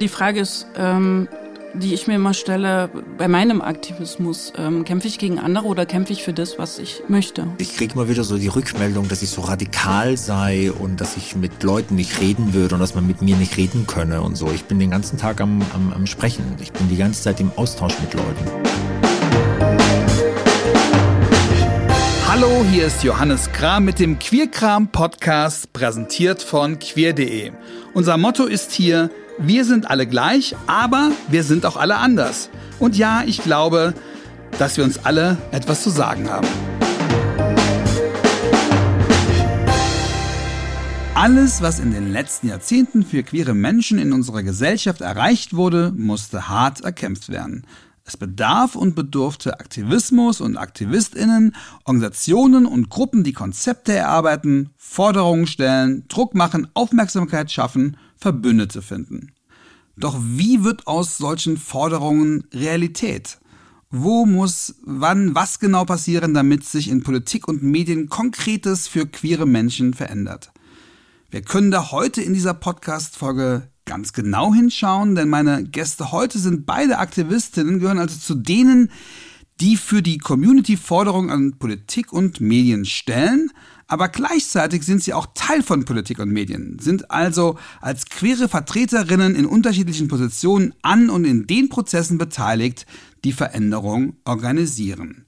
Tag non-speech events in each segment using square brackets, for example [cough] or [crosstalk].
Die Frage ist, ähm, die ich mir immer stelle, bei meinem Aktivismus, ähm, kämpfe ich gegen andere oder kämpfe ich für das, was ich möchte? Ich kriege immer wieder so die Rückmeldung, dass ich so radikal sei und dass ich mit Leuten nicht reden würde und dass man mit mir nicht reden könne und so. Ich bin den ganzen Tag am, am, am Sprechen. Ich bin die ganze Zeit im Austausch mit Leuten. Hallo, hier ist Johannes Kram mit dem Queerkram Podcast, präsentiert von queer.de. Unser Motto ist hier, wir sind alle gleich, aber wir sind auch alle anders. Und ja, ich glaube, dass wir uns alle etwas zu sagen haben. Alles, was in den letzten Jahrzehnten für queere Menschen in unserer Gesellschaft erreicht wurde, musste hart erkämpft werden. Es bedarf und bedurfte Aktivismus und Aktivistinnen, Organisationen und Gruppen, die Konzepte erarbeiten, Forderungen stellen, Druck machen, Aufmerksamkeit schaffen Verbündete finden. Doch wie wird aus solchen Forderungen Realität? Wo muss wann was genau passieren, damit sich in Politik und Medien Konkretes für queere Menschen verändert? Wir können da heute in dieser Podcast-Folge ganz genau hinschauen, denn meine Gäste heute sind beide Aktivistinnen, gehören also zu denen, die für die Community Forderungen an Politik und Medien stellen, aber gleichzeitig sind sie auch Teil von Politik und Medien, sind also als queere Vertreterinnen in unterschiedlichen Positionen an und in den Prozessen beteiligt, die Veränderung organisieren.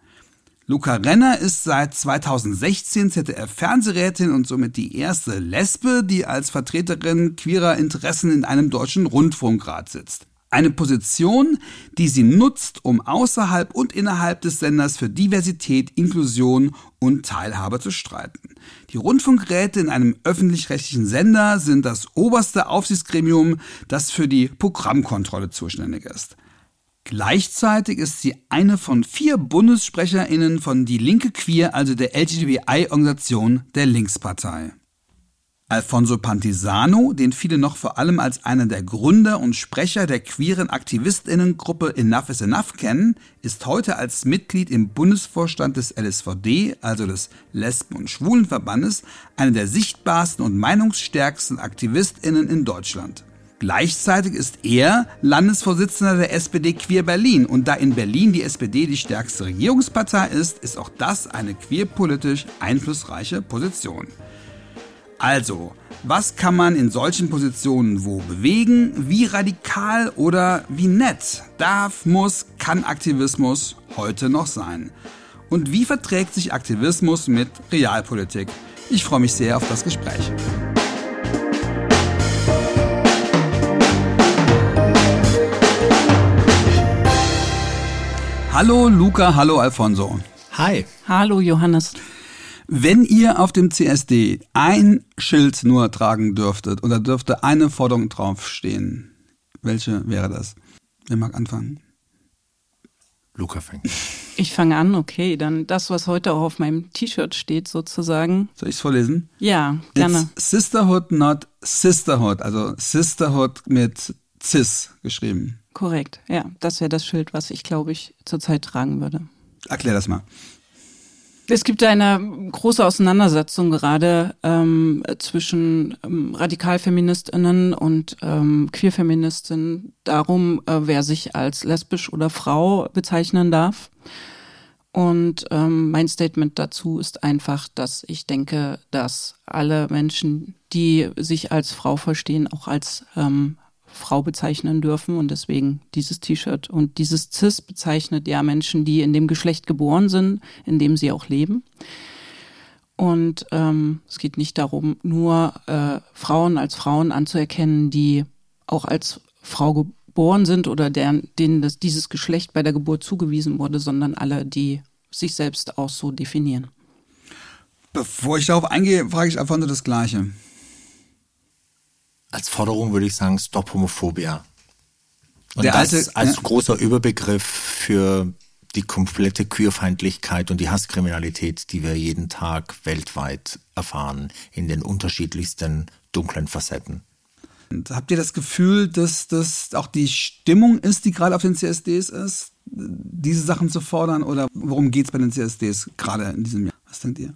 Luca Renner ist seit 2016 ZDF-Fernsehrätin und somit die erste Lesbe, die als Vertreterin queerer Interessen in einem deutschen Rundfunkrat sitzt. Eine Position, die sie nutzt, um außerhalb und innerhalb des Senders für Diversität, Inklusion und Teilhabe zu streiten. Die Rundfunkräte in einem öffentlich-rechtlichen Sender sind das oberste Aufsichtsgremium, das für die Programmkontrolle zuständig ist. Gleichzeitig ist sie eine von vier Bundessprecherinnen von Die Linke Queer, also der LGBTI-Organisation der Linkspartei. Alfonso Pantisano, den viele noch vor allem als einen der Gründer und Sprecher der queeren Aktivistinnengruppe Enough is Enough kennen, ist heute als Mitglied im Bundesvorstand des LSVD, also des Lesben- und Schwulenverbandes, einer der sichtbarsten und meinungsstärksten Aktivistinnen in Deutschland. Gleichzeitig ist er Landesvorsitzender der SPD Queer Berlin und da in Berlin die SPD die stärkste Regierungspartei ist, ist auch das eine queerpolitisch einflussreiche Position. Also, was kann man in solchen Positionen wo bewegen? Wie radikal oder wie nett darf, muss, kann Aktivismus heute noch sein? Und wie verträgt sich Aktivismus mit Realpolitik? Ich freue mich sehr auf das Gespräch. Hallo Luca, hallo Alfonso. Hi. Hallo Johannes. Wenn ihr auf dem CSD ein Schild nur tragen dürftet oder dürfte eine Forderung draufstehen, welche wäre das? Wer mag anfangen? Luca fängt. [laughs] Ich fange an, okay. Dann das, was heute auch auf meinem T-Shirt steht, sozusagen. Soll ich es vorlesen? Ja, gerne. It's Sisterhood, not Sisterhood. Also Sisterhood mit Cis geschrieben. Korrekt, ja. Das wäre das Schild, was ich, glaube ich, zurzeit tragen würde. Erklär das mal. Es gibt eine große Auseinandersetzung gerade ähm, zwischen ähm, Radikalfeministinnen und ähm, Queerfeministinnen darum, äh, wer sich als lesbisch oder Frau bezeichnen darf. Und ähm, mein Statement dazu ist einfach, dass ich denke, dass alle Menschen, die sich als Frau verstehen, auch als ähm, Frau bezeichnen dürfen und deswegen dieses T-Shirt. Und dieses CIS bezeichnet ja Menschen, die in dem Geschlecht geboren sind, in dem sie auch leben. Und ähm, es geht nicht darum, nur äh, Frauen als Frauen anzuerkennen, die auch als Frau geboren sind oder deren, denen das, dieses Geschlecht bei der Geburt zugewiesen wurde, sondern alle, die sich selbst auch so definieren. Bevor ich darauf eingehe, frage ich einfach nur das Gleiche als Forderung würde ich sagen, Stop Homophobia. Und Der das alte- als ja. großer Überbegriff für die komplette Queerfeindlichkeit und die Hasskriminalität, die wir jeden Tag weltweit erfahren, in den unterschiedlichsten dunklen Facetten. Und habt ihr das Gefühl, dass das auch die Stimmung ist, die gerade auf den CSDs ist, diese Sachen zu fordern? Oder worum geht es bei den CSDs gerade in diesem Jahr? Was denkt ihr?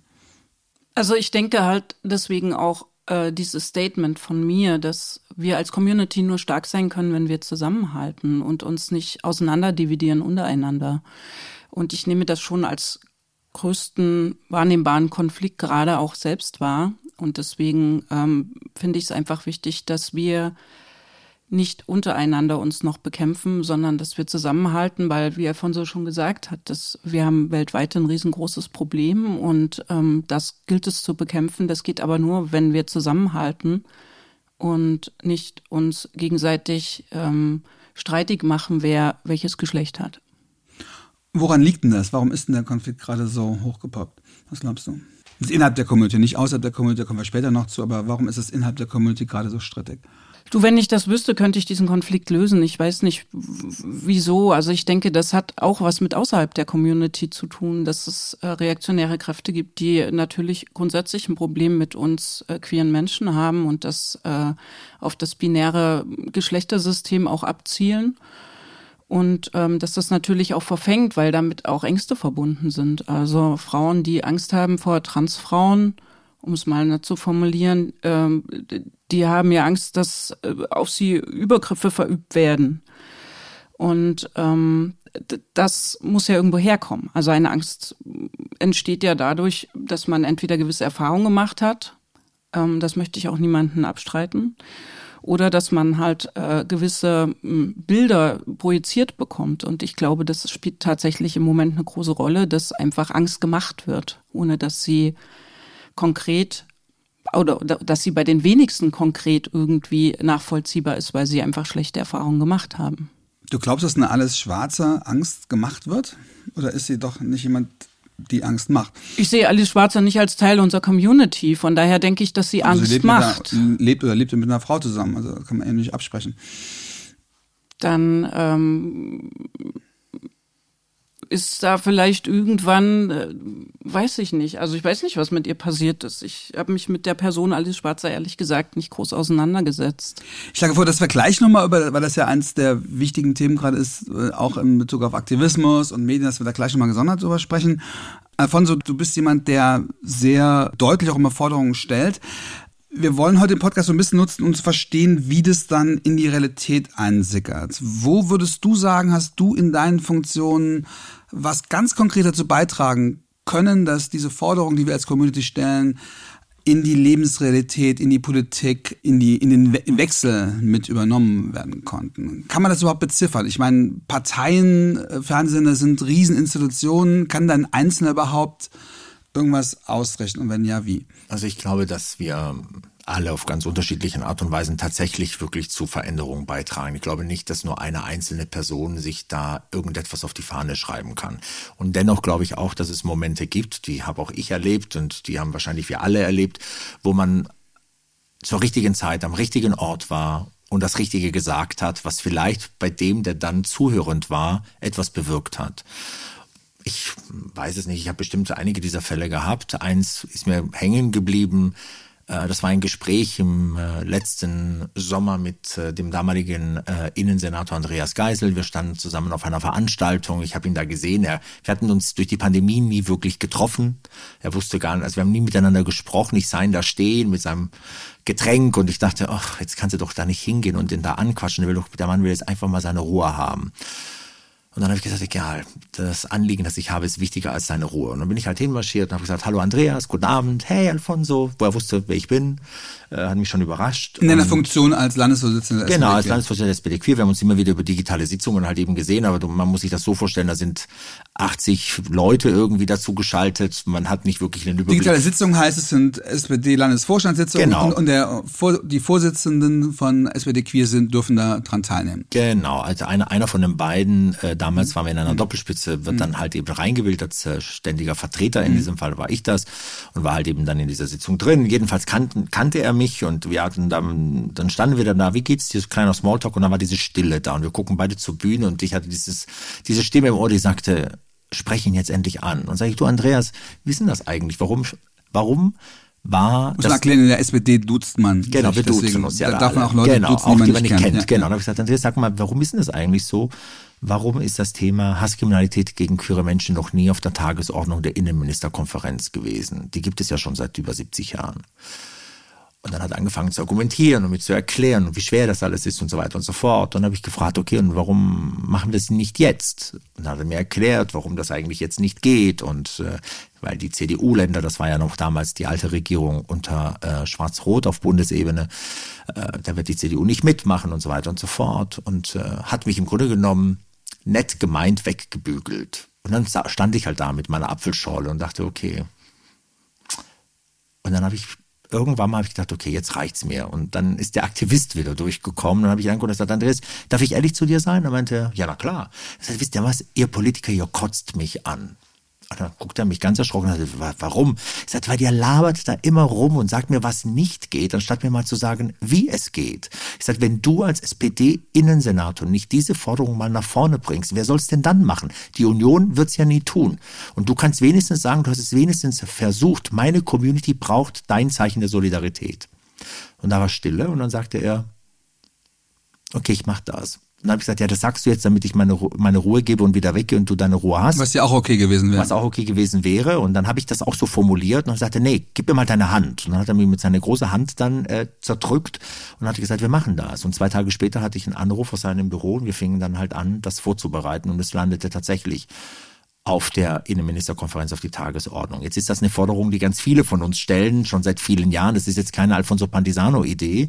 Also ich denke halt deswegen auch, äh, dieses Statement von mir, dass wir als Community nur stark sein können, wenn wir zusammenhalten und uns nicht auseinanderdividieren untereinander. Und ich nehme das schon als größten wahrnehmbaren Konflikt gerade auch selbst wahr. Und deswegen ähm, finde ich es einfach wichtig, dass wir nicht untereinander uns noch bekämpfen, sondern dass wir zusammenhalten, weil, wie Alfonso schon gesagt hat, dass wir haben weltweit ein riesengroßes Problem und ähm, das gilt es zu bekämpfen. Das geht aber nur, wenn wir zusammenhalten und nicht uns gegenseitig ähm, streitig machen, wer welches Geschlecht hat. Woran liegt denn das? Warum ist denn der Konflikt gerade so hochgepoppt? Was glaubst du? Das ist innerhalb der Community, nicht außerhalb der Community, da kommen wir später noch zu, aber warum ist es innerhalb der Community gerade so strittig? Du, wenn ich das wüsste, könnte ich diesen Konflikt lösen. Ich weiß nicht, wieso. Also ich denke, das hat auch was mit außerhalb der Community zu tun, dass es äh, reaktionäre Kräfte gibt, die natürlich grundsätzlich ein Problem mit uns äh, queeren Menschen haben und das äh, auf das binäre Geschlechtersystem auch abzielen. Und ähm, dass das natürlich auch verfängt, weil damit auch Ängste verbunden sind. Also Frauen, die Angst haben vor Transfrauen, um es mal zu formulieren, ähm, die haben ja Angst, dass äh, auf sie Übergriffe verübt werden. Und ähm, das muss ja irgendwo herkommen. Also eine Angst entsteht ja dadurch, dass man entweder gewisse Erfahrungen gemacht hat, ähm, das möchte ich auch niemanden abstreiten, oder dass man halt äh, gewisse äh, Bilder projiziert bekommt. Und ich glaube, das spielt tatsächlich im Moment eine große Rolle, dass einfach Angst gemacht wird, ohne dass sie konkret oder dass sie bei den wenigsten konkret irgendwie nachvollziehbar ist, weil sie einfach schlechte Erfahrungen gemacht haben. Du glaubst, dass eine alles schwarze Angst gemacht wird? Oder ist sie doch nicht jemand, die Angst macht? Ich sehe Alice Schwarzer nicht als Teil unserer Community. Von daher denke ich, dass sie also Angst sie lebt macht. Einer, lebt oder lebt mit einer Frau zusammen. Also kann man eben nicht absprechen. Dann ähm, ist da vielleicht irgendwann, äh, weiß ich nicht. Also ich weiß nicht, was mit ihr passiert ist. Ich habe mich mit der Person Alice Schwarzer ehrlich gesagt nicht groß auseinandergesetzt. Ich schlage vor, dass wir gleich nochmal über, weil das ja eins der wichtigen Themen gerade ist, äh, auch in Bezug auf Aktivismus und Medien, dass wir da gleich nochmal gesondert drüber sprechen. Alfonso, du bist jemand, der sehr deutlich auch immer Forderungen stellt. Wir wollen heute den Podcast so ein bisschen nutzen, um zu verstehen, wie das dann in die Realität einsickert. Wo würdest du sagen, hast du in deinen Funktionen was ganz konkret dazu beitragen können, dass diese Forderungen, die wir als Community stellen, in die Lebensrealität, in die Politik, in, die, in den Wechsel mit übernommen werden konnten. Kann man das überhaupt beziffern? Ich meine, Parteien, äh, Fernsehsender sind Rieseninstitutionen. Kann dann Einzelner überhaupt irgendwas ausrechnen? Und wenn ja, wie? Also ich glaube, dass wir alle auf ganz unterschiedlichen Art und Weisen tatsächlich wirklich zu Veränderungen beitragen. Ich glaube nicht, dass nur eine einzelne Person sich da irgendetwas auf die Fahne schreiben kann. Und dennoch glaube ich auch, dass es Momente gibt, die habe auch ich erlebt und die haben wahrscheinlich wir alle erlebt, wo man zur richtigen Zeit am richtigen Ort war und das Richtige gesagt hat, was vielleicht bei dem, der dann zuhörend war, etwas bewirkt hat. Ich weiß es nicht, ich habe bestimmt einige dieser Fälle gehabt. Eins ist mir hängen geblieben das war ein Gespräch im äh, letzten Sommer mit äh, dem damaligen Innensenator Andreas Geisel. Wir standen zusammen auf einer Veranstaltung. Ich habe ihn da gesehen. Wir hatten uns durch die Pandemie nie wirklich getroffen. Er wusste gar nicht, also wir haben nie miteinander gesprochen. Ich sah ihn da stehen mit seinem Getränk und ich dachte, ach, jetzt kannst du doch da nicht hingehen und den da anquatschen. Der Mann will jetzt einfach mal seine Ruhe haben. Und dann habe ich gesagt, egal, das Anliegen, das ich habe, ist wichtiger als seine Ruhe. Und dann bin ich halt hinmarschiert und habe gesagt, hallo Andreas, guten Abend, hey Alfonso, wo er wusste, wer ich bin, äh, hat mich schon überrascht. In einer Funktion als Landesvorsitzender der Genau, als Landesvorsitzender der SPD Queer. Wir haben uns immer wieder über digitale Sitzungen halt eben gesehen, aber man muss sich das so vorstellen, da sind 80 Leute irgendwie dazu geschaltet. Man hat nicht wirklich einen Überblick. Digitale Sitzungen heißt, es sind SPD-Landesvorstandssitzungen genau. und, und der, die Vorsitzenden von SPD Queer sind, dürfen da dran teilnehmen. Genau, also einer, einer von den beiden, äh, damals waren wir in einer mhm. Doppelspitze, wird mhm. dann halt eben reingewählt als äh, ständiger Vertreter. In mhm. diesem Fall war ich das und war halt eben dann in dieser Sitzung drin. Jedenfalls kannten, kannte er mich und wir hatten dann, dann standen wir dann da, wie geht's dir, so kleiner Smalltalk und dann war diese Stille da und wir gucken beide zur Bühne und ich hatte dieses, diese Stimme im Ohr, die sagte, sprech ihn jetzt endlich an. Und sage ich, du Andreas, wie ist denn das eigentlich? Warum, warum war. Muss man erklären, in der SPD duzt man. Genau, wir duzen uns ja. Da darf man auch Leute genau, duzen, auch die man nicht, nicht kennt. kennt. Genau, da habe ich gesagt, Andreas, sag mal, warum ist denn das eigentlich so? Warum ist das Thema Hasskriminalität gegen queere Menschen noch nie auf der Tagesordnung der Innenministerkonferenz gewesen? Die gibt es ja schon seit über 70 Jahren. Und dann hat er angefangen zu argumentieren und mir zu erklären wie schwer das alles ist und so weiter und so fort. Und dann habe ich gefragt, okay, und warum machen wir das nicht jetzt? Und dann hat er mir erklärt, warum das eigentlich jetzt nicht geht. Und äh, weil die CDU-Länder, das war ja noch damals die alte Regierung unter äh, Schwarz-Rot auf Bundesebene, äh, da wird die CDU nicht mitmachen und so weiter und so fort. Und äh, hat mich im Grunde genommen nett gemeint weggebügelt. Und dann stand ich halt da mit meiner Apfelschorle und dachte, okay. Und dann habe ich irgendwann mal habe ich gedacht, okay, jetzt reicht's mir. Und dann ist der Aktivist wieder durchgekommen. Dann habe ich angeguckt und gesagt, Andreas, darf ich ehrlich zu dir sein? Er meinte, ja, na klar. Er sagte, wisst ihr was, ihr Politiker, ihr kotzt mich an. Und dann guckt er mich ganz erschrocken und sagt, warum? Ich sagte, weil ihr labert da immer rum und sagt mir, was nicht geht, anstatt mir mal zu sagen, wie es geht. Ich sagte, wenn du als SPD-Innensenator nicht diese Forderung mal nach vorne bringst, wer soll es denn dann machen? Die Union wird es ja nie tun. Und du kannst wenigstens sagen, du hast es wenigstens versucht, meine Community braucht dein Zeichen der Solidarität. Und da war Stille und dann sagte er, okay, ich mach das dann habe ich gesagt, ja, das sagst du jetzt, damit ich meine, meine Ruhe gebe und wieder weggehe und du deine Ruhe hast. Was ja auch okay gewesen wäre. Was auch okay gewesen wäre. Und dann habe ich das auch so formuliert und sagte, nee, gib mir mal deine Hand. Und dann hat er mir mit seiner großen Hand dann äh, zerdrückt und hat gesagt, wir machen das. Und zwei Tage später hatte ich einen Anruf aus seinem Büro und wir fingen dann halt an, das vorzubereiten. Und es landete tatsächlich auf der Innenministerkonferenz auf die Tagesordnung. Jetzt ist das eine Forderung, die ganz viele von uns stellen, schon seit vielen Jahren. Das ist jetzt keine Alfonso Pantisano-Idee.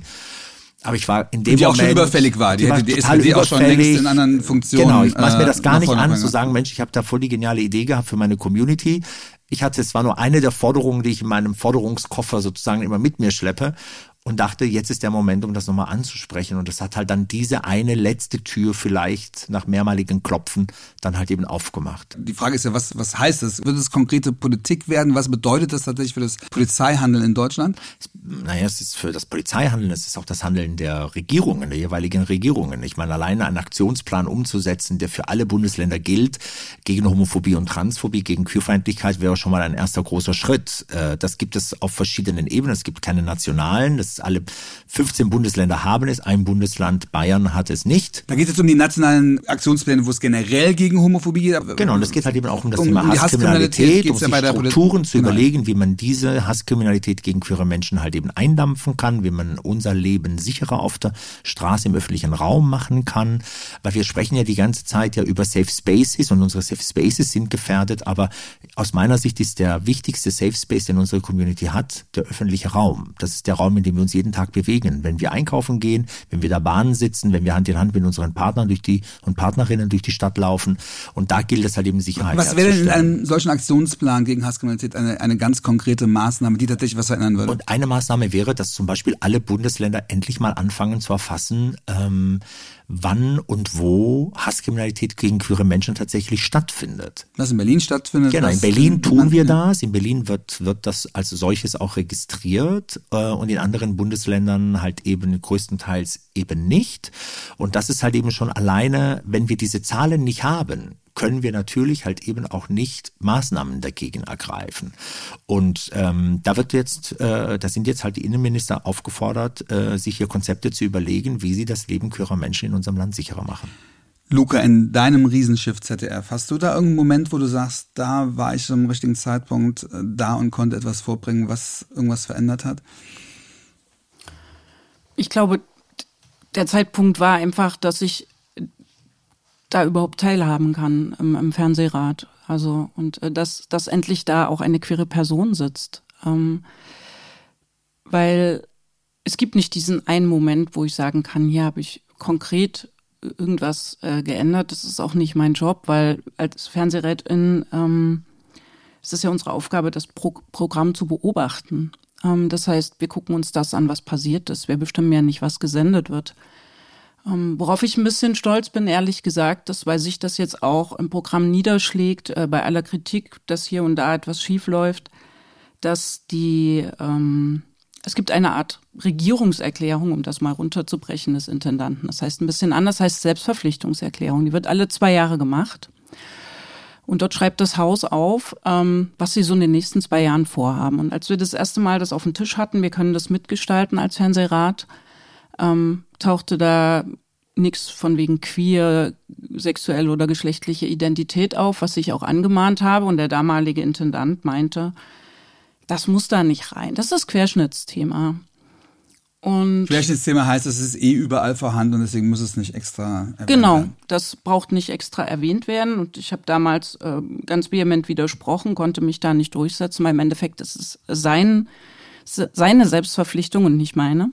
Aber ich war in dem die Moment. Die auch schon überfällig war. Die, die hätte die SPD auch schon längst in anderen Funktionen. Genau, ich maß mir das gar äh, nicht an, zu sagen, Mensch, ich habe da voll die geniale Idee gehabt für meine Community. Ich hatte, es war nur eine der Forderungen, die ich in meinem Forderungskoffer sozusagen immer mit mir schleppe und dachte, jetzt ist der Moment, um das nochmal anzusprechen. Und das hat halt dann diese eine letzte Tür vielleicht nach mehrmaligen Klopfen dann halt eben aufgemacht. Die Frage ist ja, was, was heißt das? Wird es konkrete Politik werden? Was bedeutet das tatsächlich für das Polizeihandeln in Deutschland? Naja, es ist für das Polizeihandeln, es ist auch das Handeln der Regierungen, der jeweiligen Regierungen. Ich meine, alleine einen Aktionsplan umzusetzen, der für alle Bundesländer gilt, gegen Homophobie und Transphobie, gegen Queerfeindlichkeit, wäre schon mal ein erster großer Schritt. Äh, das gibt es auf verschiedenen Ebenen. Es gibt keine nationalen, das alle 15 Bundesländer haben es, ein Bundesland Bayern hat es nicht. Da geht es um die nationalen Aktionspläne, wo es generell gegen Homophobie geht. Genau, und es geht halt eben auch um das um, Thema um Hasskriminalität, um sich ja Strukturen zu genau. überlegen, wie man diese Hasskriminalität gegen queere Menschen halt eben eindampfen kann, wie man unser Leben sicherer auf der Straße im öffentlichen Raum machen kann, weil wir sprechen ja die ganze Zeit ja über Safe Spaces und unsere Safe Spaces sind gefährdet, aber aus meiner Sicht ist der wichtigste Safe Space, den unsere Community hat, der öffentliche Raum. Das ist der Raum, in dem wir uns jeden Tag bewegen. Wenn wir einkaufen gehen, wenn wir da Bahnen sitzen, wenn wir Hand in Hand mit unseren Partnern durch die und Partnerinnen durch die Stadt laufen. Und da gilt es halt eben Sicherheit. Was wäre denn in einem solchen Aktionsplan gegen Hasskriminalität eine, eine ganz konkrete Maßnahme, die tatsächlich was verändern würde? Und eine Maßnahme wäre, dass zum Beispiel alle Bundesländer endlich mal anfangen zu erfassen, ähm, wann und wo Hasskriminalität gegen queere Menschen tatsächlich stattfindet. Was in Berlin stattfindet? Genau, in Berlin tun wir das. In Berlin wird, wird das als solches auch registriert äh, und in anderen Bundesländern halt eben größtenteils eben nicht. Und das ist halt eben schon alleine, wenn wir diese Zahlen nicht haben, können wir natürlich halt eben auch nicht Maßnahmen dagegen ergreifen. Und ähm, da wird jetzt, äh, da sind jetzt halt die Innenminister aufgefordert, äh, sich hier Konzepte zu überlegen, wie sie das Leben queerer Menschen in unserem Land sicherer machen. Luca, in deinem Riesenschiff ZDF, hast du da irgendeinen Moment, wo du sagst, da war ich zum richtigen Zeitpunkt äh, da und konnte etwas vorbringen, was irgendwas verändert hat? Ich glaube, der Zeitpunkt war einfach, dass ich da überhaupt teilhaben kann im, im Fernsehrat. Also und äh, dass, dass endlich da auch eine queere Person sitzt. Ähm, weil es gibt nicht diesen einen Moment, wo ich sagen kann, hier habe ich konkret irgendwas äh, geändert. Das ist auch nicht mein Job, weil als Fernsehrätin ähm, es ist ja unsere Aufgabe, das Pro Programm zu beobachten. Ähm, das heißt, wir gucken uns das an, was passiert ist. Wir bestimmen ja nicht, was gesendet wird. Ähm, worauf ich ein bisschen stolz bin, ehrlich gesagt, dass, weil sich das jetzt auch im Programm niederschlägt, äh, bei aller Kritik, dass hier und da etwas schief läuft, dass die, ähm, es gibt eine Art Regierungserklärung, um das mal runterzubrechen, des Intendanten. Das heißt ein bisschen anders, heißt Selbstverpflichtungserklärung. Die wird alle zwei Jahre gemacht. Und dort schreibt das Haus auf, ähm, was sie so in den nächsten zwei Jahren vorhaben. Und als wir das erste Mal das auf dem Tisch hatten, wir können das mitgestalten als Fernsehrat, ähm, tauchte da nichts von wegen queer, sexuelle oder geschlechtliche Identität auf, was ich auch angemahnt habe. Und der damalige Intendant meinte, das muss da nicht rein. Das ist Querschnittsthema. Und Vielleicht das Thema heißt, es ist eh überall vorhanden und deswegen muss es nicht extra erwähnt genau, werden. das braucht nicht extra erwähnt werden. Und ich habe damals äh, ganz vehement widersprochen, konnte mich da nicht durchsetzen, weil im Endeffekt ist es sein, seine Selbstverpflichtung und nicht meine.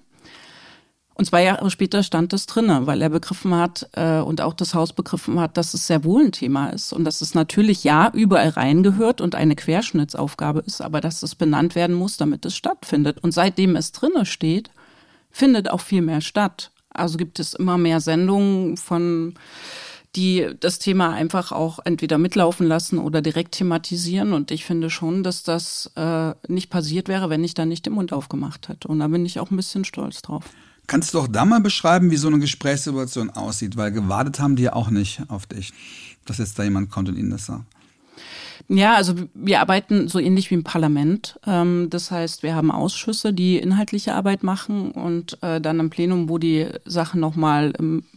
Und zwei Jahre später stand das drinne, weil er begriffen hat äh, und auch das Haus begriffen hat, dass es sehr wohl ein Thema ist und dass es natürlich ja überall reingehört und eine Querschnittsaufgabe ist, aber dass es benannt werden muss, damit es stattfindet. Und seitdem es drinne steht, findet auch viel mehr statt. Also gibt es immer mehr Sendungen von die das Thema einfach auch entweder mitlaufen lassen oder direkt thematisieren. Und ich finde schon, dass das äh, nicht passiert wäre, wenn ich da nicht den Mund aufgemacht hätte. Und da bin ich auch ein bisschen stolz drauf. Kannst du auch da mal beschreiben, wie so eine Gesprächssituation aussieht? Weil gewartet haben die ja auch nicht auf dich, dass jetzt da jemand kommt und ihnen das sagt. Ja, also wir arbeiten so ähnlich wie im Parlament. Ähm, das heißt, wir haben Ausschüsse, die inhaltliche Arbeit machen und äh, dann im Plenum, wo die Sachen nochmal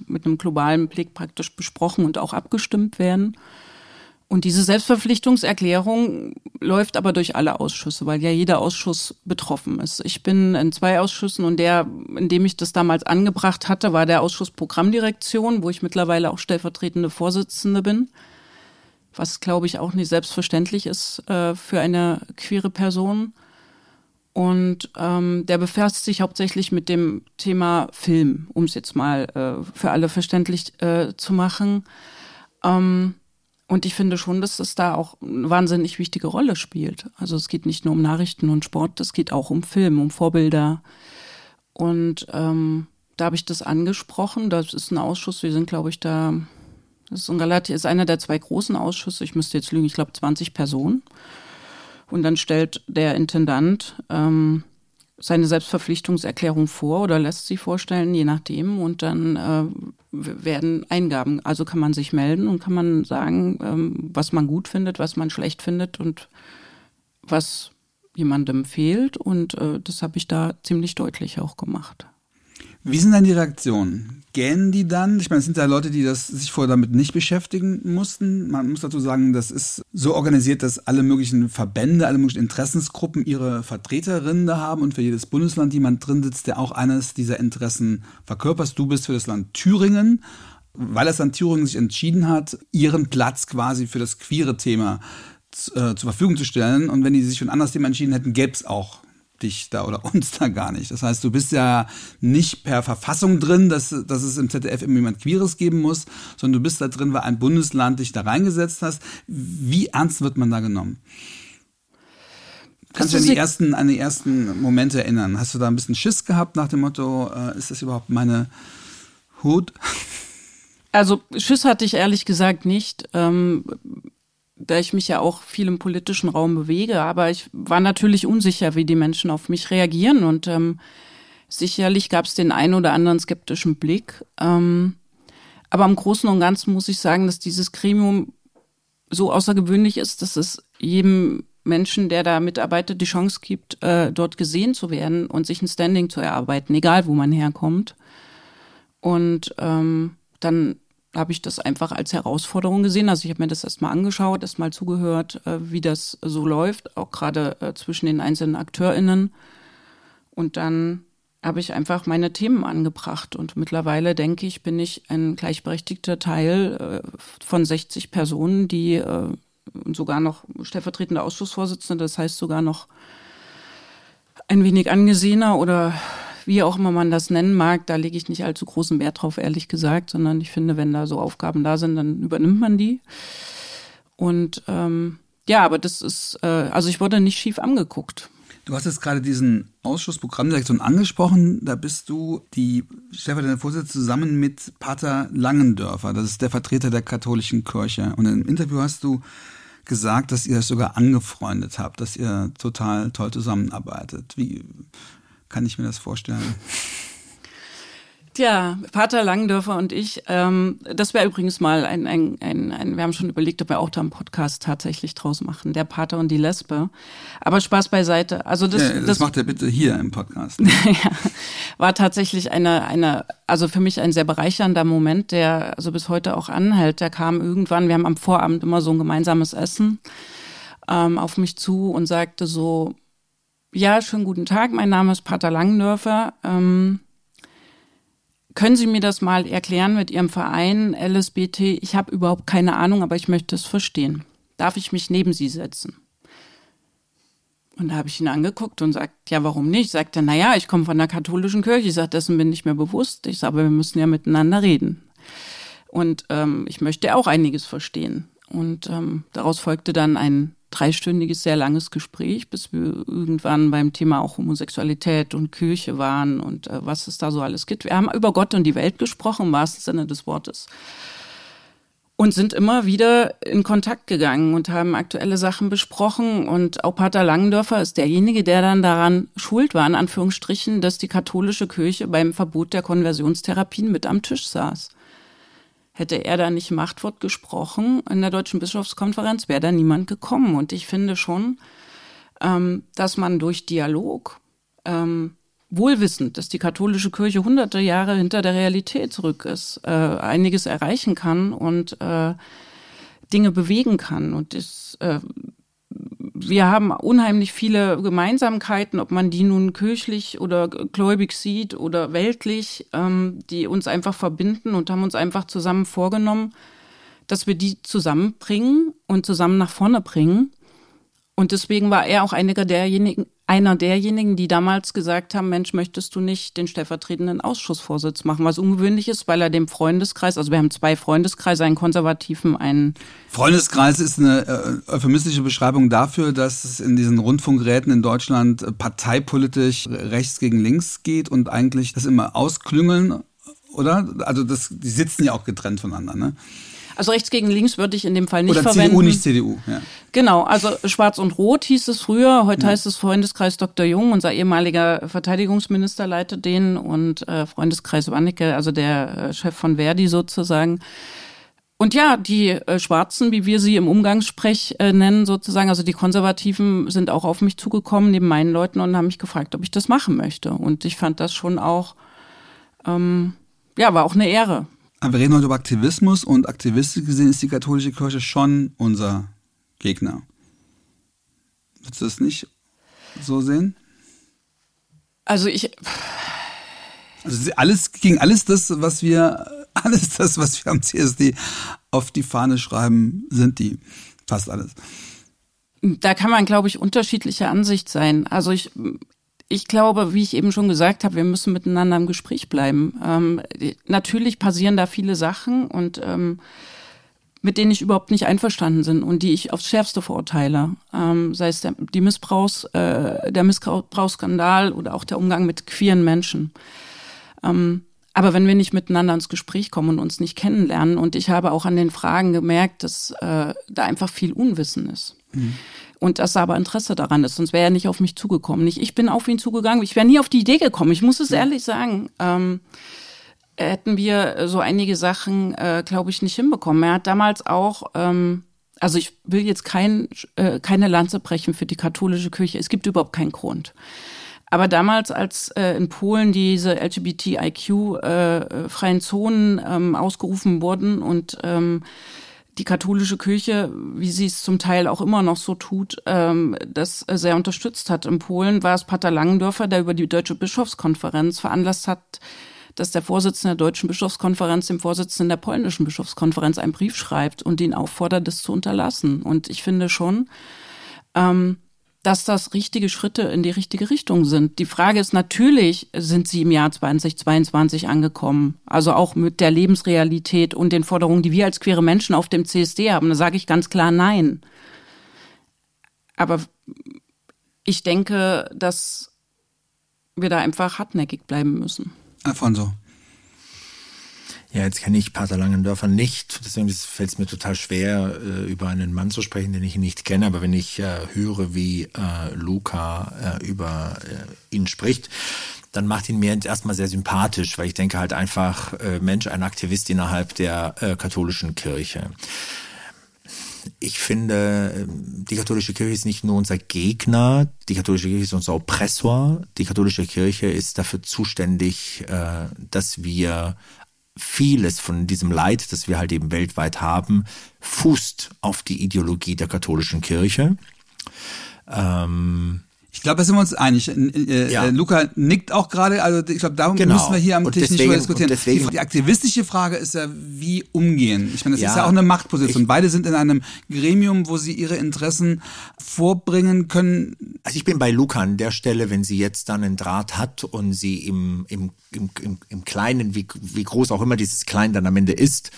mit einem globalen Blick praktisch besprochen und auch abgestimmt werden. Und diese Selbstverpflichtungserklärung läuft aber durch alle Ausschüsse, weil ja jeder Ausschuss betroffen ist. Ich bin in zwei Ausschüssen und der, in dem ich das damals angebracht hatte, war der Ausschuss Programmdirektion, wo ich mittlerweile auch stellvertretende Vorsitzende bin was glaube ich auch nicht selbstverständlich ist äh, für eine queere Person. Und ähm, der befasst sich hauptsächlich mit dem Thema Film, um es jetzt mal äh, für alle verständlich äh, zu machen. Ähm, und ich finde schon, dass es da auch eine wahnsinnig wichtige Rolle spielt. Also es geht nicht nur um Nachrichten und Sport, es geht auch um Film, um Vorbilder. Und ähm, da habe ich das angesprochen. Das ist ein Ausschuss, wir sind, glaube ich, da das ist, ein relativ, ist einer der zwei großen Ausschüsse. Ich müsste jetzt lügen, ich glaube 20 Personen. Und dann stellt der Intendant ähm, seine Selbstverpflichtungserklärung vor oder lässt sie vorstellen, je nachdem. Und dann äh, werden Eingaben. Also kann man sich melden und kann man sagen, ähm, was man gut findet, was man schlecht findet und was jemandem fehlt. Und äh, das habe ich da ziemlich deutlich auch gemacht. Wie sind dann die Reaktionen? Gähnen die dann? Ich meine, es sind ja Leute, die das sich vorher damit nicht beschäftigen mussten. Man muss dazu sagen, das ist so organisiert, dass alle möglichen Verbände, alle möglichen Interessensgruppen ihre Vertreterinnen da haben und für jedes Bundesland jemand drin sitzt, der auch eines dieser Interessen verkörperst. Du bist für das Land Thüringen, weil das Land Thüringen sich entschieden hat, ihren Platz quasi für das queere Thema äh, zur Verfügung zu stellen. Und wenn die sich für ein anderes Thema entschieden hätten, gäbe es auch dich da oder [laughs] uns da gar nicht. Das heißt, du bist ja nicht per Verfassung drin, dass, dass es im ZDF immer jemand Queeres geben muss, sondern du bist da drin, weil ein Bundesland dich da reingesetzt hast. Wie ernst wird man da genommen? Kannst du dich an die ersten, an die ersten Momente erinnern? Hast du da ein bisschen Schiss gehabt nach dem Motto, äh, ist das überhaupt meine Hut? [laughs] Also Schiss hatte ich ehrlich gesagt nicht. Ähm, da ich mich ja auch viel im politischen Raum bewege, aber ich war natürlich unsicher, wie die Menschen auf mich reagieren und ähm, sicherlich gab es den einen oder anderen skeptischen Blick. Ähm, aber im Großen und Ganzen muss ich sagen, dass dieses Gremium so außergewöhnlich ist, dass es jedem Menschen, der da mitarbeitet, die Chance gibt, äh, dort gesehen zu werden und sich ein Standing zu erarbeiten, egal wo man herkommt. Und ähm, dann habe ich das einfach als Herausforderung gesehen. Also ich habe mir das erstmal angeschaut, erstmal zugehört, äh, wie das so läuft, auch gerade äh, zwischen den einzelnen AkteurInnen. Und dann habe ich einfach meine Themen angebracht. Und mittlerweile denke ich, bin ich ein gleichberechtigter Teil äh, von 60 Personen, die sogar noch stellvertretende Ausschussvorsitzende, das heißt sogar noch ein wenig angesehener oder wie auch immer man das nennen mag, da lege ich nicht allzu großen Wert drauf, ehrlich gesagt, sondern ich finde, wenn da so Aufgaben da sind, dann übernimmt man die. Und ähm, ja, aber das ist, äh, also ich wurde nicht schief angeguckt. Du hast jetzt gerade diesen Ausschuss Programmdirektion angesprochen. Da bist du die stellvertretende Vorsitzende zusammen mit Pater Langendörfer. Das ist der Vertreter der katholischen Kirche. Und im Interview hast du gesagt, dass ihr das sogar angefreundet habt, dass ihr total toll zusammenarbeitet. Wie, kann ich mir das vorstellen. [laughs] Tja, Pater Langendörfer und ich, ähm, das wäre übrigens mal ein, ein, ein, ein, wir haben schon überlegt, ob wir auch da einen Podcast tatsächlich draus machen, der Pater und die Lesbe. Aber Spaß beiseite. Also das, ja, das, das macht er bitte hier im Podcast. [laughs] ja, war tatsächlich eine, eine, also für mich ein sehr bereichernder Moment, der also bis heute auch anhält. Der kam irgendwann, wir haben am Vorabend immer so ein gemeinsames Essen ähm, auf mich zu und sagte so, ja, schönen guten Tag, mein Name ist Pater Langendörfer. Ähm, können Sie mir das mal erklären mit Ihrem Verein LSBT? Ich habe überhaupt keine Ahnung, aber ich möchte es verstehen. Darf ich mich neben Sie setzen? Und da habe ich ihn angeguckt und sagt, ja, warum nicht? Sagt er, naja, ich komme von der katholischen Kirche. Ich sage, dessen bin ich mir bewusst. Ich sage, aber wir müssen ja miteinander reden. Und ähm, ich möchte auch einiges verstehen. Und ähm, daraus folgte dann ein dreistündiges, sehr langes Gespräch, bis wir irgendwann beim Thema auch Homosexualität und Kirche waren und äh, was es da so alles gibt. Wir haben über Gott und die Welt gesprochen, im wahrsten Sinne des Wortes. Und sind immer wieder in Kontakt gegangen und haben aktuelle Sachen besprochen. Und auch Pater Langendörfer ist derjenige, der dann daran schuld war, in Anführungsstrichen, dass die katholische Kirche beim Verbot der Konversionstherapien mit am Tisch saß. Hätte er da nicht Machtwort gesprochen in der Deutschen Bischofskonferenz, wäre da niemand gekommen. Und ich finde schon, ähm, dass man durch Dialog, ähm, wohlwissend, dass die katholische Kirche hunderte Jahre hinter der Realität zurück ist, äh, einiges erreichen kann und äh, Dinge bewegen kann. Und das äh, wir haben unheimlich viele Gemeinsamkeiten, ob man die nun kirchlich oder gläubig sieht oder weltlich, ähm, die uns einfach verbinden und haben uns einfach zusammen vorgenommen, dass wir die zusammenbringen und zusammen nach vorne bringen. Und deswegen war er auch einiger derjenigen, einer derjenigen, die damals gesagt haben, Mensch, möchtest du nicht den stellvertretenden Ausschussvorsitz machen, was ungewöhnlich ist, weil er dem Freundeskreis, also wir haben zwei Freundeskreise, einen konservativen, einen... Freundeskreis ist eine äh, euphemistische Beschreibung dafür, dass es in diesen Rundfunkräten in Deutschland äh, parteipolitisch rechts gegen links geht und eigentlich das immer ausklüngeln, oder? Also das, die sitzen ja auch getrennt voneinander, ne? Also rechts gegen links würde ich in dem Fall nicht Oder verwenden. CDU, nicht CDU. Ja. Genau, also Schwarz und Rot hieß es früher. Heute ja. heißt es Freundeskreis Dr. Jung. Unser ehemaliger Verteidigungsminister leitet den und äh, Freundeskreis Wannecke, also der äh, Chef von Verdi sozusagen. Und ja, die äh, Schwarzen, wie wir sie im Umgangssprech äh, nennen, sozusagen, also die Konservativen sind auch auf mich zugekommen, neben meinen Leuten, und haben mich gefragt, ob ich das machen möchte. Und ich fand das schon auch, ähm, ja, war auch eine Ehre. Aber wir reden heute über Aktivismus und aktivistisch gesehen ist die katholische Kirche schon unser Gegner. Würdest du das nicht so sehen? Also ich. Also alles gegen alles das, was wir, [laughs] alles das, was wir am CSD auf die Fahne schreiben, sind die. Fast alles. Da kann man, glaube ich, unterschiedlicher Ansicht sein. Also ich, ich glaube, wie ich eben schon gesagt habe, wir müssen miteinander im Gespräch bleiben. Ähm, natürlich passieren da viele Sachen und ähm, mit denen ich überhaupt nicht einverstanden bin und die ich aufs Schärfste verurteile. Ähm, sei es der, die Missbrauchs, äh, der Missbrauchsskandal oder auch der Umgang mit queeren Menschen. Ähm, aber wenn wir nicht miteinander ins Gespräch kommen und uns nicht kennenlernen, und ich habe auch an den Fragen gemerkt, dass äh, da einfach viel Unwissen ist. Mhm und dass aber Interesse daran ist, sonst wäre er nicht auf mich zugekommen. Nicht, ich bin auf ihn zugegangen, ich wäre nie auf die Idee gekommen, ich muss es ehrlich sagen. Ähm, hätten wir so einige Sachen, äh, glaube ich, nicht hinbekommen. Er hat damals auch, ähm, also ich will jetzt kein, äh, keine Lanze brechen für die katholische Kirche, es gibt überhaupt keinen Grund. Aber damals, als äh, in Polen diese LGBTIQ-freien äh, Zonen ähm, ausgerufen wurden und ähm, die katholische Kirche, wie sie es zum Teil auch immer noch so tut, ähm, das sehr unterstützt hat. In Polen war es Pater Langendörfer, der über die Deutsche Bischofskonferenz veranlasst hat, dass der Vorsitzende der Deutschen Bischofskonferenz dem Vorsitzenden der polnischen Bischofskonferenz einen Brief schreibt und ihn auffordert, das zu unterlassen. Und ich finde schon, ähm, dass das richtige Schritte in die richtige Richtung sind. Die Frage ist natürlich, sind sie im Jahr 2022 angekommen? Also auch mit der Lebensrealität und den Forderungen, die wir als queere Menschen auf dem CSD haben. Da sage ich ganz klar nein. Aber ich denke, dass wir da einfach hartnäckig bleiben müssen. Alfonso. Ja, jetzt kenne ich Pater Langendörfer nicht, deswegen fällt es mir total schwer, äh, über einen Mann zu sprechen, den ich nicht kenne. Aber wenn ich äh, höre, wie äh, Luca über ihn spricht, dann macht ihn mir erstmal sehr sympathisch, weil ich denke halt einfach, Mensch, ein Aktivist innerhalb der katholischen Kirche. Ich finde, die katholische Kirche ist nicht nur unser Gegner, die katholische Kirche ist unser Oppressor. Die katholische Kirche ist dafür zuständig, dass wir vieles von diesem Leid, das wir halt eben weltweit haben, fußt auf die Ideologie der katholischen Kirche. Ähm, Ich glaube, da sind wir uns einig. Äh, ja. äh, Luca nickt auch gerade. Also ich glaube, darum genau. müssen wir hier am Tisch deswegen, nicht drüber diskutieren. Deswegen, die, die, aktivistische Frage ist ja, wie umgehen. Ich meine, das ja, ist ja auch eine Machtposition. Ich, Beide sind in einem Gremium, wo sie ihre Interessen vorbringen können. Also ich bin bei Luca an der Stelle, wenn sie jetzt dann einen Draht hat und sie im, im, im, im, im Kleinen, wie, wie groß auch immer dieses Klein dann am Ende ist,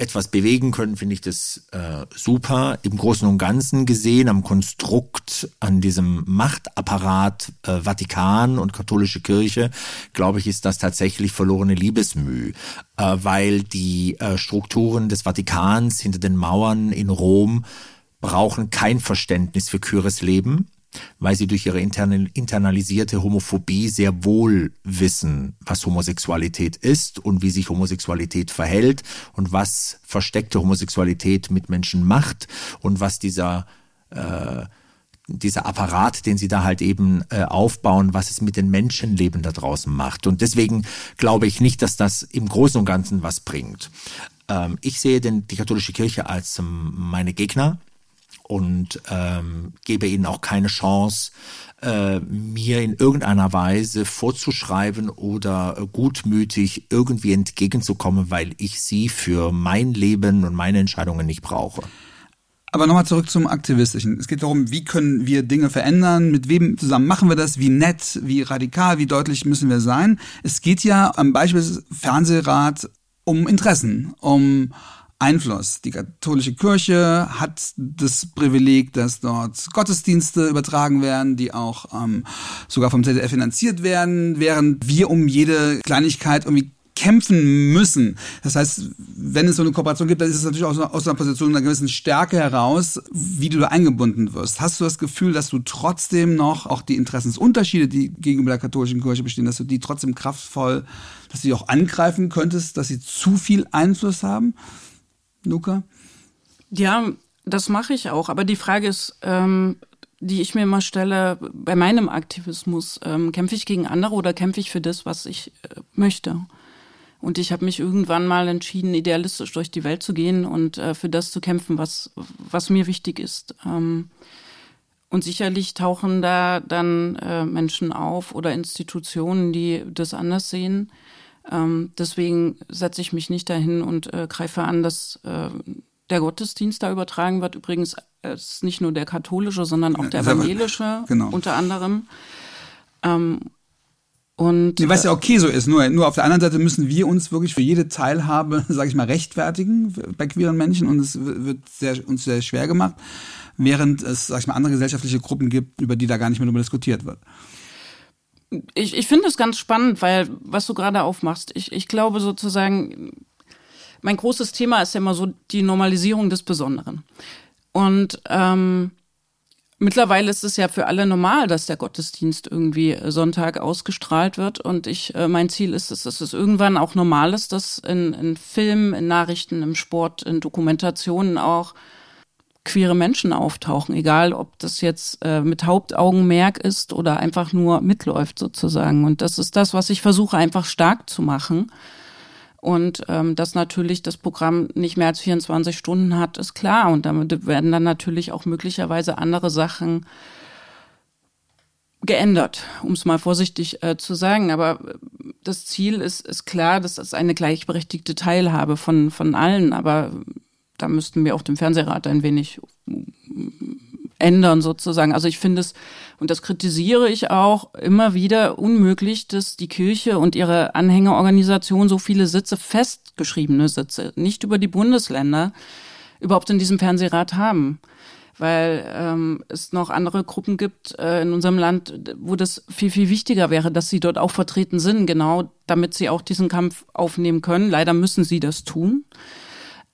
etwas bewegen können, finde ich das äh, super. Im Großen und Ganzen gesehen, am Konstrukt, an diesem Machtapparat äh, Vatikan und katholische Kirche, glaube ich, ist das tatsächlich verlorene Liebesmüh, äh, weil die äh, Strukturen des Vatikans hinter den Mauern in Rom brauchen kein Verständnis für Kyres Leben weil sie durch ihre internalisierte Homophobie sehr wohl wissen, was Homosexualität ist und wie sich Homosexualität verhält und was versteckte Homosexualität mit Menschen macht und was dieser äh, dieser Apparat, den sie da halt eben äh, aufbauen, was es mit den Menschenleben da draußen macht. Und deswegen glaube ich nicht, dass das im Großen und Ganzen was bringt. Ähm, ich sehe denn die katholische Kirche als ähm, meine Gegner und ähm, gebe ihnen auch keine Chance, äh, mir in irgendeiner Weise vorzuschreiben oder gutmütig irgendwie entgegenzukommen, weil ich sie für mein Leben und meine Entscheidungen nicht brauche. Aber nochmal zurück zum Aktivistischen. Es geht darum, wie können wir Dinge verändern, mit wem zusammen machen wir das, wie nett, wie radikal, wie deutlich müssen wir sein. Es geht ja am Beispiel Fernsehrat um Interessen, um Einfluss. Die katholische Kirche hat das Privileg, dass dort Gottesdienste übertragen werden, die auch ähm, sogar vom ZDF finanziert werden, während wir um jede Kleinigkeit irgendwie kämpfen müssen. Das heißt, wenn es so eine Kooperation gibt, dann ist es natürlich auch aus einer Position einer gewissen Stärke heraus, wie du da eingebunden wirst. Hast du das Gefühl, dass du trotzdem noch auch die Interessensunterschiede, die gegenüber der katholischen Kirche bestehen, dass du die trotzdem kraftvoll, dass du die auch angreifen könntest, dass sie zu viel Einfluss haben? Luca? Ja, das mache ich auch. Aber die Frage ist, ähm, die ich mir immer stelle, bei meinem Aktivismus, ähm, kämpfe ich gegen andere oder kämpfe ich für das, was ich äh, möchte? Und ich habe mich irgendwann mal entschieden, idealistisch durch die Welt zu gehen und äh, für das zu kämpfen, was, was mir wichtig ist. Ähm, und sicherlich tauchen da dann äh, Menschen auf oder Institutionen, die das anders sehen. Ähm, deswegen setze ich mich nicht dahin und äh, greife an, dass äh, der Gottesdienst da übertragen wird. Übrigens äh, ist nicht nur der katholische, sondern auch der evangelische genau. unter anderem. Ähm, und, nee, was ja okay so ist, nur, nur auf der anderen Seite müssen wir uns wirklich für jede Teilhabe, [laughs] sage ich mal, rechtfertigen bei queeren Menschen und es wird sehr, uns sehr schwer gemacht, während es, sag ich mal, andere gesellschaftliche Gruppen gibt, über die da gar nicht mehr darüber diskutiert wird ich, ich finde es ganz spannend, weil was du gerade aufmachst, ich, ich glaube sozusagen, mein großes Thema ist ja immer so die Normalisierung des Besonderen. Und ähm, mittlerweile ist es ja für alle normal, dass der Gottesdienst irgendwie Sonntag ausgestrahlt wird. Und ich, äh, mein Ziel ist es, dass es irgendwann auch normal ist, dass in, in Filmen, in Nachrichten, im Sport, in Dokumentationen auch queere Menschen auftauchen, egal ob das jetzt äh, mit Hauptaugenmerk ist oder einfach nur mitläuft sozusagen. Und das ist das, was ich versuche einfach stark zu machen. Und ähm, dass natürlich das Programm nicht mehr als 24 Stunden hat, ist klar. Und damit werden dann natürlich auch möglicherweise andere Sachen geändert, um es mal vorsichtig äh, zu sagen. Aber das Ziel ist, ist klar, das ist eine gleichberechtigte Teilhabe von, von allen. Aber da müssten wir auch den Fernsehrat ein wenig ändern sozusagen. Also ich finde es, und das kritisiere ich auch immer wieder, unmöglich, dass die Kirche und ihre Anhängerorganisation so viele Sitze, festgeschriebene Sitze, nicht über die Bundesländer, überhaupt in diesem Fernsehrat haben. Weil ähm, es noch andere Gruppen gibt äh, in unserem Land, wo das viel, viel wichtiger wäre, dass sie dort auch vertreten sind, genau damit sie auch diesen Kampf aufnehmen können. Leider müssen sie das tun.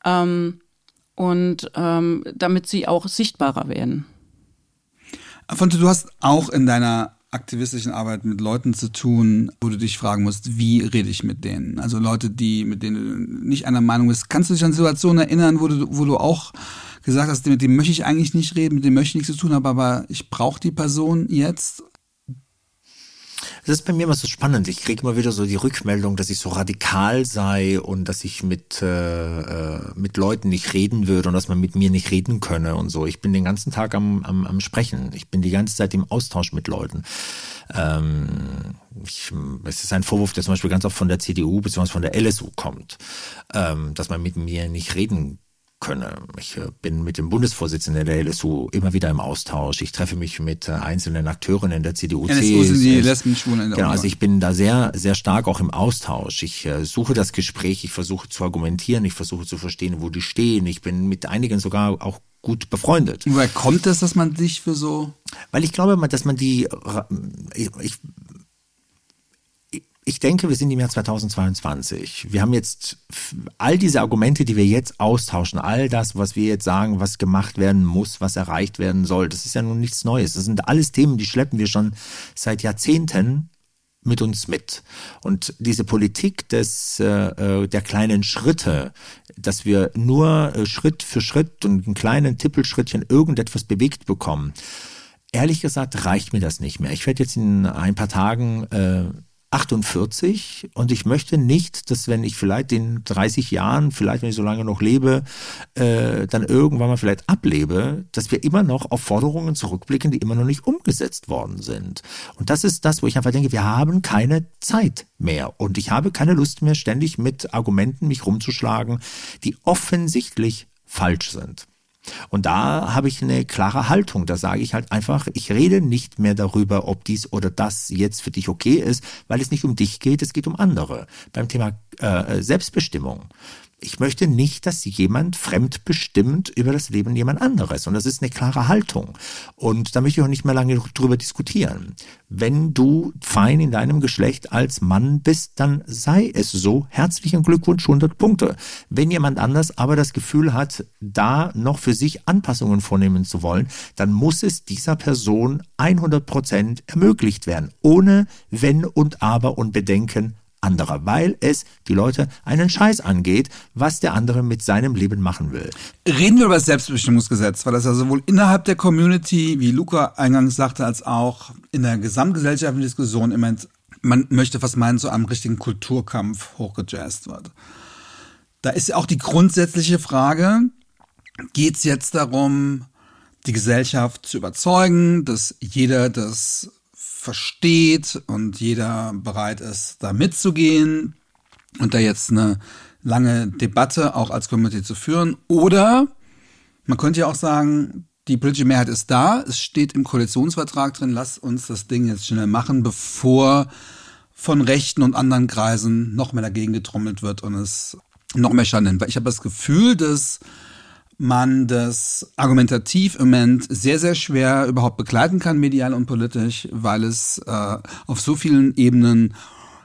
Ähm, und ähm, damit sie auch sichtbarer werden. Afonso, du hast auch in deiner aktivistischen Arbeit mit Leuten zu tun, wo du dich fragen musst, wie rede ich mit denen? Also Leute, die mit denen du nicht einer Meinung bist. Kannst du dich an Situationen erinnern, wo du, wo du auch gesagt hast, mit dem möchte ich eigentlich nicht reden, mit dem möchte ich nichts zu tun haben, aber ich brauche die Person jetzt? Das ist bei mir immer so spannend. Ich kriege immer wieder so die Rückmeldung, dass ich so radikal sei und dass ich mit, äh, äh, mit Leuten nicht reden würde und dass man mit mir nicht reden könne und so. Ich bin den ganzen Tag am, am, am Sprechen. Ich bin die ganze Zeit im Austausch mit Leuten. Ähm, ich, es ist ein Vorwurf, der zum Beispiel ganz oft von der CDU bzw. von der LSU kommt, ähm, dass man mit mir nicht reden könne. Ich äh, bin mit dem Bundesvorsitzenden der LSU immer wieder im Austausch. Ich treffe mich mit äh, einzelnen Akteuren in der CDU. LSU sind die Lesben, Schwulen in der Genau, also ich bin da sehr, sehr stark auch im Austausch. Ich äh, suche das Gespräch, ich versuche zu argumentieren, ich versuche zu verstehen, wo die stehen. Ich bin mit einigen sogar auch gut befreundet. Woher kommt es, dass man sich für so? Weil ich glaube, dass man die, ich, ich ich denke, wir sind im Jahr 2022. Wir haben jetzt all diese Argumente, die wir jetzt austauschen, all das, was wir jetzt sagen, was gemacht werden muss, was erreicht werden soll, das ist ja nun nichts Neues. Das sind alles Themen, die schleppen wir schon seit Jahrzehnten mit uns mit. Und diese Politik des, äh, äh der kleinen Schritte, dass wir nur äh, Schritt für Schritt und einen kleinen Tippelschrittchen irgendetwas bewegt bekommen, ehrlich gesagt reicht mir das nicht mehr. Ich werde jetzt in ein paar Tagen äh, 48 und ich möchte nicht, dass wenn ich vielleicht in 30 Jahren, vielleicht wenn ich so lange noch lebe, äh, dann irgendwann mal vielleicht ablebe, dass wir immer noch auf Forderungen zurückblicken, die immer noch nicht umgesetzt worden sind. Und das ist das, wo ich einfach denke, wir haben keine Zeit mehr und ich habe keine Lust mehr, ständig mit Argumenten mich rumzuschlagen, die offensichtlich falsch sind. Und da habe ich eine klare Haltung. Da sage ich halt einfach, ich rede nicht mehr darüber, ob dies oder das jetzt für dich okay ist, weil es nicht um dich geht, es geht um andere. Beim Thema äh, Selbstbestimmung ich möchte nicht, dass jemand fremdbestimmt über das Leben jemand anderes. Und das ist eine klare Haltung. Und da möchte ich auch nicht mehr lange drüber diskutieren. Wenn du fein in deinem Geschlecht als Mann bist, dann sei es so. Herzlichen Glückwunsch, 100 Punkte. Wenn jemand anders aber das Gefühl hat, da noch für sich Anpassungen vornehmen zu wollen, dann muss es dieser Person 100 Prozent ermöglicht werden. Ohne Wenn und Aber und Bedenken anderer, weil es die Leute einen Scheiß angeht, was der andere mit seinem Leben machen will. Reden wir über das Selbstbestimmungsgesetz, weil das ja sowohl innerhalb der Community, wie Luca eingangs sagte, als auch in der gesamtgesellschaftlichen Diskussion immer, man möchte fast meinen, zu einem richtigen Kulturkampf hochgejazzt wird. Da ist ja auch die grundsätzliche Frage, geht es jetzt darum, die Gesellschaft zu überzeugen, dass jeder das versteht und jeder bereit ist, da mitzugehen und da jetzt eine lange Debatte auch als Community zu führen. Oder man könnte ja auch sagen, die politische Mehrheit ist da, es steht im Koalitionsvertrag drin, lass uns das Ding jetzt schnell machen, bevor von rechten und anderen Kreisen noch mehr dagegen getrommelt wird und es noch mehr Schaden Weil ich habe das Gefühl, dass man das argumentativ im Moment sehr, sehr schwer überhaupt begleiten kann, medial und politisch, weil es äh, auf so vielen Ebenen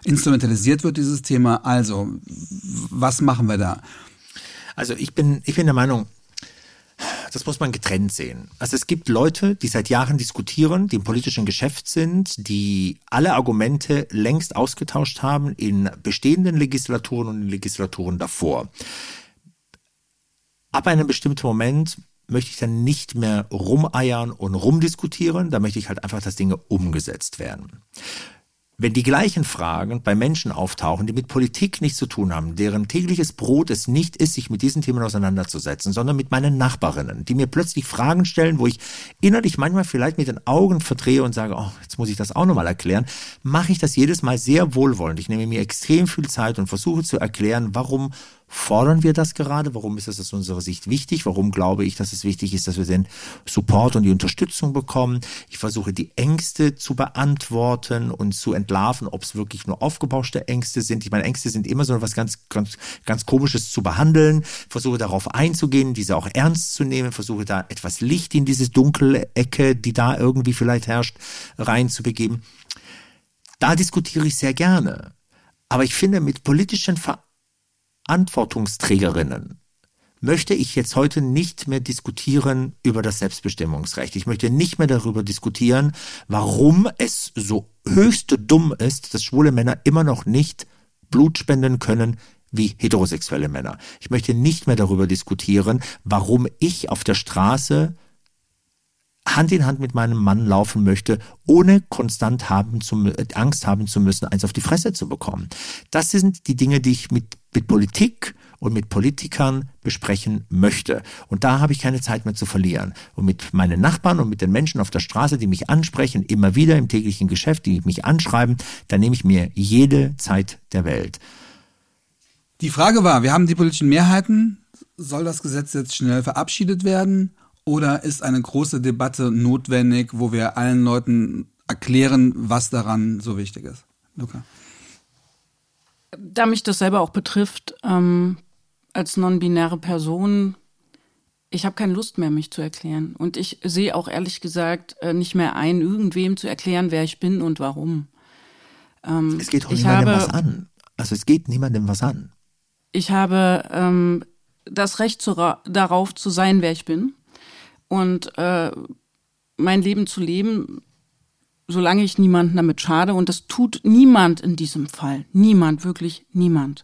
instrumentalisiert wird, dieses Thema. Also, was machen wir da? Also ich bin, ich bin der Meinung, das muss man getrennt sehen. Also es gibt Leute, die seit Jahren diskutieren, die im politischen Geschäft sind, die alle Argumente längst ausgetauscht haben in bestehenden Legislaturen und in Legislaturen davor ab einem bestimmten Moment möchte ich dann nicht mehr rumeiern und rumdiskutieren, da möchte ich halt einfach, dass Dinge umgesetzt werden. Wenn die gleichen Fragen bei Menschen auftauchen, die mit Politik nichts zu tun haben, deren tägliches Brot es nicht ist, sich mit diesen Themen auseinanderzusetzen, sondern mit meinen Nachbarinnen, die mir plötzlich Fragen stellen, wo ich innerlich manchmal vielleicht mit den Augen verdrehe und sage, oh, jetzt muss ich das auch nochmal erklären, mache ich das jedes Mal sehr wohlwollend. Ich nehme mir extrem viel Zeit und versuche zu erklären, warum fordern wir das gerade? Warum ist es aus unserer Sicht wichtig? Warum glaube ich, dass es wichtig ist, dass wir den Support und die Unterstützung bekommen? Ich versuche die Ängste zu beantworten und zu entlarven, ob es wirklich nur aufgebauschte Ängste sind. Ich meine, Ängste sind immer so etwas ganz, ganz, ganz komisches zu behandeln. Versuche darauf einzugehen, diese auch ernst zu nehmen. Versuche da etwas Licht in diese dunkle Ecke, die da irgendwie vielleicht herrscht, reinzubegeben. Da diskutiere ich sehr gerne. Aber ich finde, mit politischen Verantwortungen Verantwortungsträgerinnen möchte ich jetzt heute nicht mehr diskutieren über das Selbstbestimmungsrecht. Ich möchte nicht mehr darüber diskutieren, warum es so höchst dumm ist, dass schwule Männer immer noch nicht Blut spenden können wie heterosexuelle Männer. Ich möchte nicht mehr darüber diskutieren, warum ich auf der Straße Hand in Hand mit meinem Mann laufen möchte, ohne konstant haben zu, Angst haben zu müssen, eins auf die Fresse zu bekommen. Das sind die Dinge, die ich mit, mit Politik und mit Politikern besprechen möchte. Und da habe ich keine Zeit mehr zu verlieren. Und mit meinen Nachbarn und mit den Menschen auf der Straße, die mich ansprechen, immer wieder im täglichen Geschäft, die mich anschreiben, da nehme ich mir jede Zeit der Welt. Die Frage war, wir haben die politischen Mehrheiten. Soll das Gesetz jetzt schnell verabschiedet werden? Oder ist eine große Debatte notwendig, wo wir allen Leuten erklären, was daran so wichtig ist? Luca. Da mich das selber auch betrifft, ähm, als non-binäre Person, ich habe keine Lust mehr, mich zu erklären. Und ich sehe auch ehrlich gesagt äh, nicht mehr ein, irgendwem zu erklären, wer ich bin und warum. Ähm, es geht auch niemandem habe, was an. Also es geht niemandem was an. Ich habe ähm, das Recht zu, darauf zu sein, wer ich bin und äh, mein Leben zu leben, solange ich niemanden damit schade. Und das tut niemand in diesem Fall. Niemand, wirklich niemand.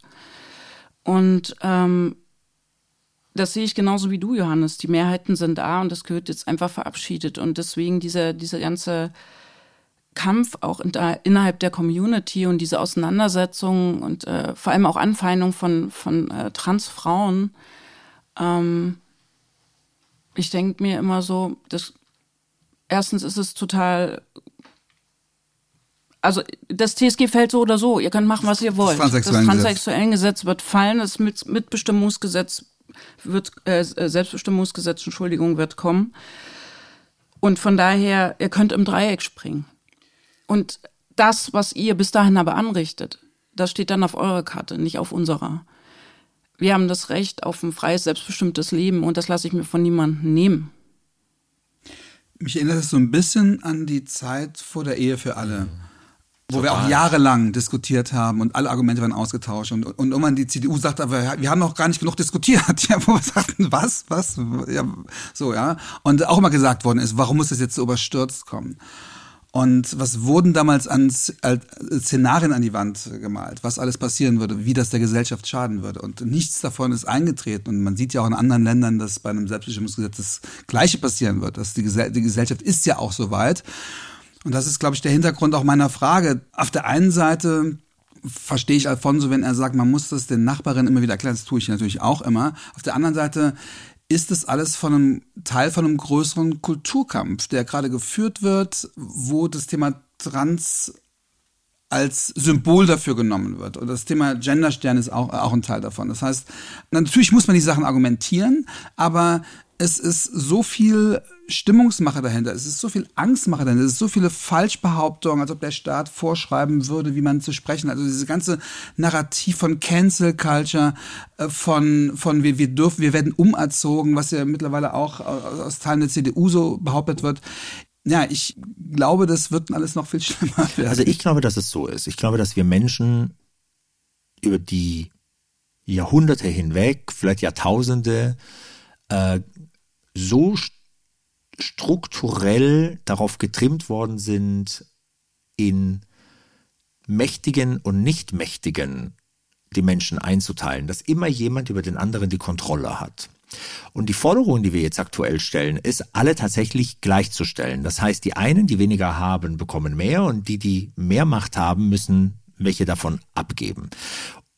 Und ähm, das sehe ich genauso wie du, Johannes. Die Mehrheiten sind da und das gehört jetzt einfach verabschiedet. Und deswegen dieser, dieser ganze Kampf auch in der, innerhalb der Community und diese Auseinandersetzung und äh, vor allem auch Anfeindung von, von äh, Transfrauen, ähm, ich denke mir immer so, das erstens ist es total also das TSG fällt so oder so. Ihr könnt machen, was ihr wollt. Das, das Transsexuellengesetz wird fallen. Das Mitbestimmungsgesetz wird, äh, Selbstbestimmungsgesetz, Entschuldigung, wird kommen. Und von daher, ihr könnt im Dreieck springen. Und das, was ihr bis dahin aber anrichtet, das steht dann auf eurer Karte, nicht auf unserer wir haben das Recht auf ein freies, selbstbestimmtes Leben und das lasse ich mir von niemandem nehmen. Mich erinnert es so ein bisschen an die Zeit vor der Ehe für alle. Wo Total. wir auch jahrelang diskutiert haben und alle Argumente waren ausgetauscht und, und irgendwann die CDU sagt aber, wir haben noch gar nicht genug diskutiert. [laughs] Ja, wo wir sagten, was, was, ja, so, ja. Und auch immer gesagt worden ist, warum muss das jetzt so überstürzt kommen? Und was wurden damals an Szenarien an die Wand gemalt, was alles passieren würde, wie das der Gesellschaft schaden würde. Und nichts davon ist eingetreten. Und man sieht ja auch in anderen Ländern, dass bei einem Selbstbestimmungsgesetz das Gleiche passieren wird. Dass die, Gesell die Gesellschaft ist ja auch so weit. Und das ist, glaube ich, der Hintergrund auch meiner Frage. Auf der einen Seite verstehe ich Alfonso, wenn er sagt, man muss das den Nachbarinnen immer wieder erklären. Das tue ich natürlich auch immer. Auf der anderen Seite ist es alles von einem Teil von einem größeren Kulturkampf, der gerade geführt wird, wo das Thema Trans als Symbol dafür genommen wird. Und das Thema Genderstern ist auch, auch ein Teil davon. Das heißt, natürlich muss man die Sachen argumentieren, aber es ist so viel Stimmungsmache dahinter, es ist so viel Angstmache dahinter, es ist so viele Falschbehauptungen, als ob der Staat vorschreiben würde, wie man zu sprechen. Also diese ganze Narrativ von Cancel Culture, äh, von, von wir, wir dürfen, wir werden umerzogen, was ja mittlerweile auch aus Teilen der CDU so behauptet wird. Ja, ich glaube, das wird alles noch viel [laughs] schlimmer werden. Also ich glaube, dass es so ist. Ich glaube, dass wir Menschen über die Jahrhunderte hinweg, vielleicht Jahrtausende, äh, so strukturell darauf getrimmt worden sind, in Mächtigen und Nichtmächtigen die Menschen einzuteilen, dass immer jemand über den anderen die Kontrolle hat. Und die Forderung, die wir jetzt aktuell stellen, ist, alle tatsächlich gleichzustellen. Das heißt, die einen, die weniger haben, bekommen mehr und die, die mehr Macht haben, müssen welche davon abgeben.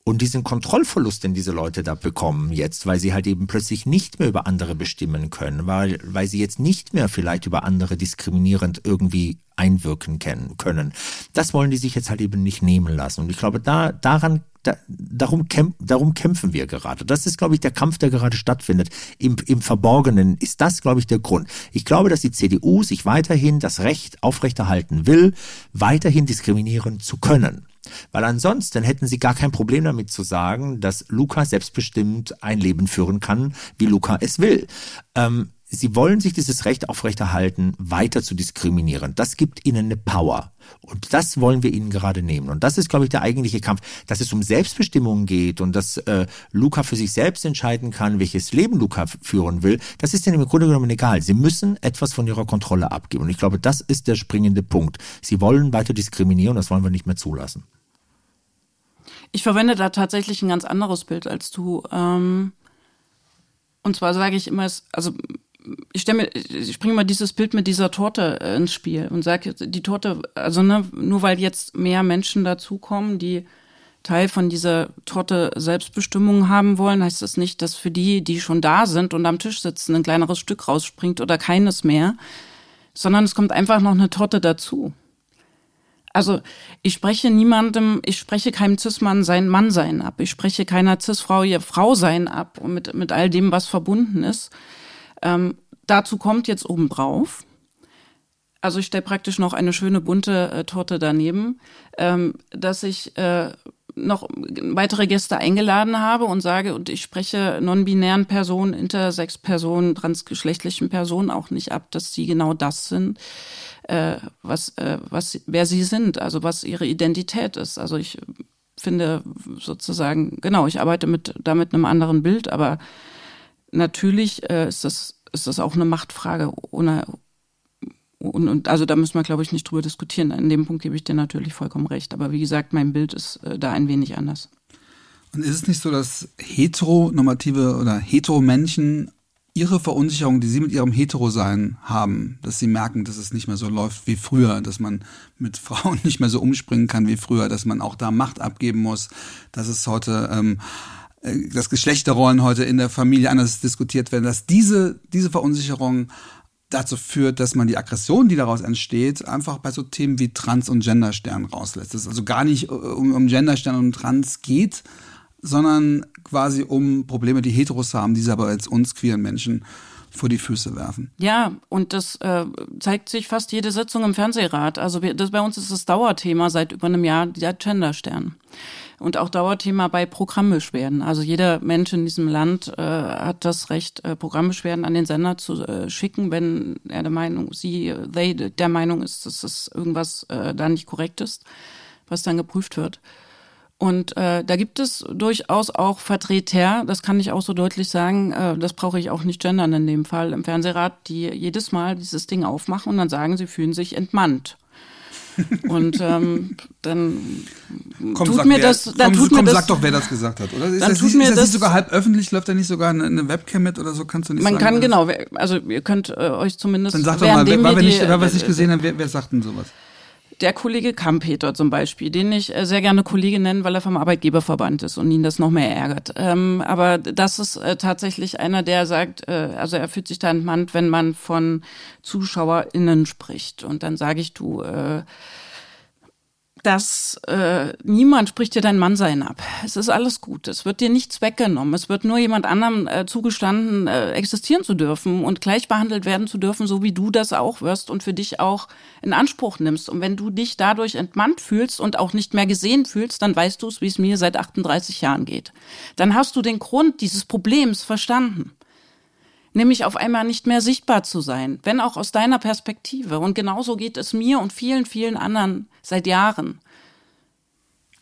Und diesen Kontrollverlust, den diese Leute da bekommen jetzt, weil sie halt eben plötzlich nicht mehr über andere bestimmen können, weil, weil sie jetzt nicht mehr vielleicht über andere diskriminierend irgendwie einwirken können. Das wollen die sich jetzt halt eben nicht nehmen lassen. Und ich glaube, da, daran da, darum, kämp darum kämpfen wir gerade. Das ist, glaube ich, der Kampf, der gerade stattfindet. Im, Im Verborgenen ist das, glaube ich, der Grund. Ich glaube, dass die CDU sich weiterhin das Recht aufrechterhalten will, weiterhin diskriminieren zu können. Weil ansonsten hätten sie gar kein Problem damit zu sagen, dass Luca selbstbestimmt ein Leben führen kann, wie Luca es will. Ähm, sie wollen sich dieses Recht aufrechterhalten, weiter zu diskriminieren. Das gibt ihnen eine Power. Und das wollen wir ihnen gerade nehmen. Und das ist, glaube ich, der eigentliche Kampf, dass es um Selbstbestimmung geht und dass äh, Luca für sich selbst entscheiden kann, welches Leben Luca führen will. Das ist ihnen im Grunde genommen egal. Sie müssen etwas von ihrer Kontrolle abgeben. Und ich glaube, das ist der springende Punkt. Sie wollen weiter diskriminieren, das wollen wir nicht mehr zulassen. Ich verwende da tatsächlich ein ganz anderes Bild als du. Ähm, und zwar sage ich immer, also ich stelle ich bringe mal dieses Bild mit dieser Torte äh, ins Spiel und sage, die Torte, also ne, nur weil jetzt mehr Menschen dazukommen, die Teil von dieser Torte Selbstbestimmung haben wollen, heißt das nicht, dass für die, die schon da sind und am Tisch sitzen, ein kleineres Stück rausspringt oder keines mehr, sondern es kommt einfach noch eine Torte dazu. Also ich spreche niemandem, ich spreche keinem Cis-Mann sein Mannsein ab. Ich spreche keiner Cis-Frau ihr Frausein ab und mit, mit all dem, was verbunden ist. Ähm, dazu kommt jetzt obendrauf, also ich stelle praktisch noch eine schöne bunte äh, Torte daneben, ähm, dass ich äh, noch weitere Gäste eingeladen habe und sage, und ich spreche non-binären Personen, intersex Personen, transgeschlechtlichen Personen auch nicht ab, dass sie genau das sind, äh, was, äh, was, wer sie sind, also was ihre Identität ist. Also ich finde sozusagen, genau, ich arbeite mit, da mit einem anderen Bild, aber natürlich äh, ist das, ist das auch eine Machtfrage, ohne, und, und also da müssen wir, glaube ich, nicht drüber diskutieren. In dem Punkt gebe ich dir natürlich vollkommen recht. Aber wie gesagt, mein Bild ist äh, da ein wenig anders. Und ist es nicht so, dass heteronormative oder hetero-Menschen ihre Verunsicherung, die sie mit ihrem Hetero-Sein haben, dass sie merken, dass es nicht mehr so läuft wie früher, dass man mit [laughs] Frauen nicht mehr so umspringen kann wie früher, dass man auch da Macht abgeben muss, dass es heute ähm, äh, dass Geschlechterrollen heute in der Familie anders diskutiert werden, dass diese, diese Verunsicherung dazu führt, dass man die Aggression, die daraus entsteht, einfach bei so Themen wie Trans- und Genderstern rauslässt. Dass es also gar nicht äh, um, um Genderstern und Trans geht, sondern quasi um Probleme, die Heteros haben, die sie aber als uns queeren Menschen vor die Füße werfen. Ja, und das äh, zeigt sich fast jede Sitzung im Fernsehrat. Also das, bei uns ist das Dauerthema seit über einem Jahr der Genderstern und auch Dauerthema bei Programmbeschwerden. Also jeder Mensch in diesem Land äh, hat das Recht, äh, Programmbeschwerden an den Sender zu äh, schicken, wenn er der Meinung, sie, they der Meinung ist, dass das irgendwas äh, da nicht korrekt ist, was dann geprüft wird. Und äh, da gibt es durchaus auch Vertreter, das kann ich auch so deutlich sagen, äh, das brauche ich auch nicht gendern in dem Fall, im Fernsehrat, die jedes Mal dieses Ding aufmachen und dann sagen, sie fühlen sich entmannt. [laughs] Und ähm, dann komm, tut mir wer, das. Dann komm, tut komm, mir sag das, doch, wer das gesagt hat, oder? Ist dann das, tut nicht, mir ist das, das nicht sogar halb öffentlich? Läuft da nicht sogar eine, eine, Webcam mit oder so? Kannst du nicht Man sagen, kann genau, also ihr könnt äh, euch zumindest. Dann sag doch mal, wer, wer, wir nicht, wer was nicht gesehen hat, wer, wer sagt denn sowas? Der Kollege Kampeter zum Beispiel, den ich äh, sehr gerne Kollege nenne, weil er vom Arbeitgeberverband ist und ihn das noch mehr ärgert. Ähm, aber das ist äh, tatsächlich einer, der sagt, äh, also er fühlt sich da entmannt, wenn man von ZuschauerInnen spricht. Und dann sage ich, du, äh, dass äh, niemand spricht dir dein Mannsein ab. Es ist alles gut. Es wird dir nichts weggenommen. Es wird nur jemand anderem äh, zugestanden, äh, existieren zu dürfen und gleich behandelt werden zu dürfen, so wie du das auch wirst und für dich auch in Anspruch nimmst. Und wenn du dich dadurch entmannt fühlst und auch nicht mehr gesehen fühlst, dann weißt du es, wie es mir seit 38 Jahren geht. Dann hast du den Grund dieses Problems verstanden nämlich auf einmal nicht mehr sichtbar zu sein, wenn auch aus deiner Perspektive. Und genauso geht es mir und vielen, vielen anderen seit Jahren.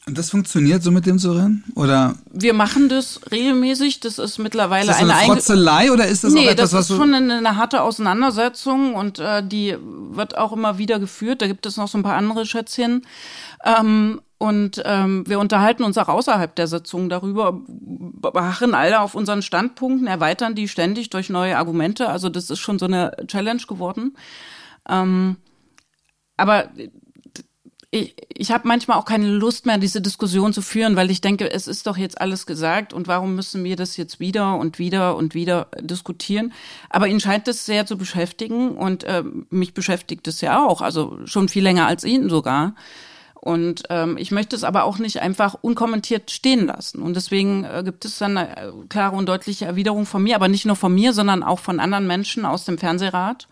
Und das funktioniert so mit dem Surren? Oder? Wir machen das regelmäßig. Das ist mittlerweile ist das eine, eine Frotzelei oder ist das nee, auch etwas, das ist schon eine, eine, harte Auseinandersetzung und äh, die wird auch immer wieder geführt. Da gibt es noch so ein paar andere Schätzchen. Ähm, und ähm, wir unterhalten uns auch außerhalb der Sitzung darüber, beharren alle auf unseren Standpunkten, erweitern die ständig durch neue Argumente. Also das ist schon so eine Challenge geworden. Ähm, aber ich, ich habe manchmal auch keine Lust mehr, diese Diskussion zu führen, weil ich denke, es ist doch jetzt alles gesagt und warum müssen wir das jetzt wieder und wieder und wieder diskutieren? Aber ihn scheint es sehr zu beschäftigen und äh, mich beschäftigt es ja auch, also schon viel länger als ihn sogar. Und ähm, ich möchte es aber auch nicht einfach unkommentiert stehen lassen. Und deswegen äh, gibt es dann eine äh, klare und deutliche Erwiderung von mir, aber nicht nur von mir, sondern auch von anderen Menschen aus dem Fernsehrat.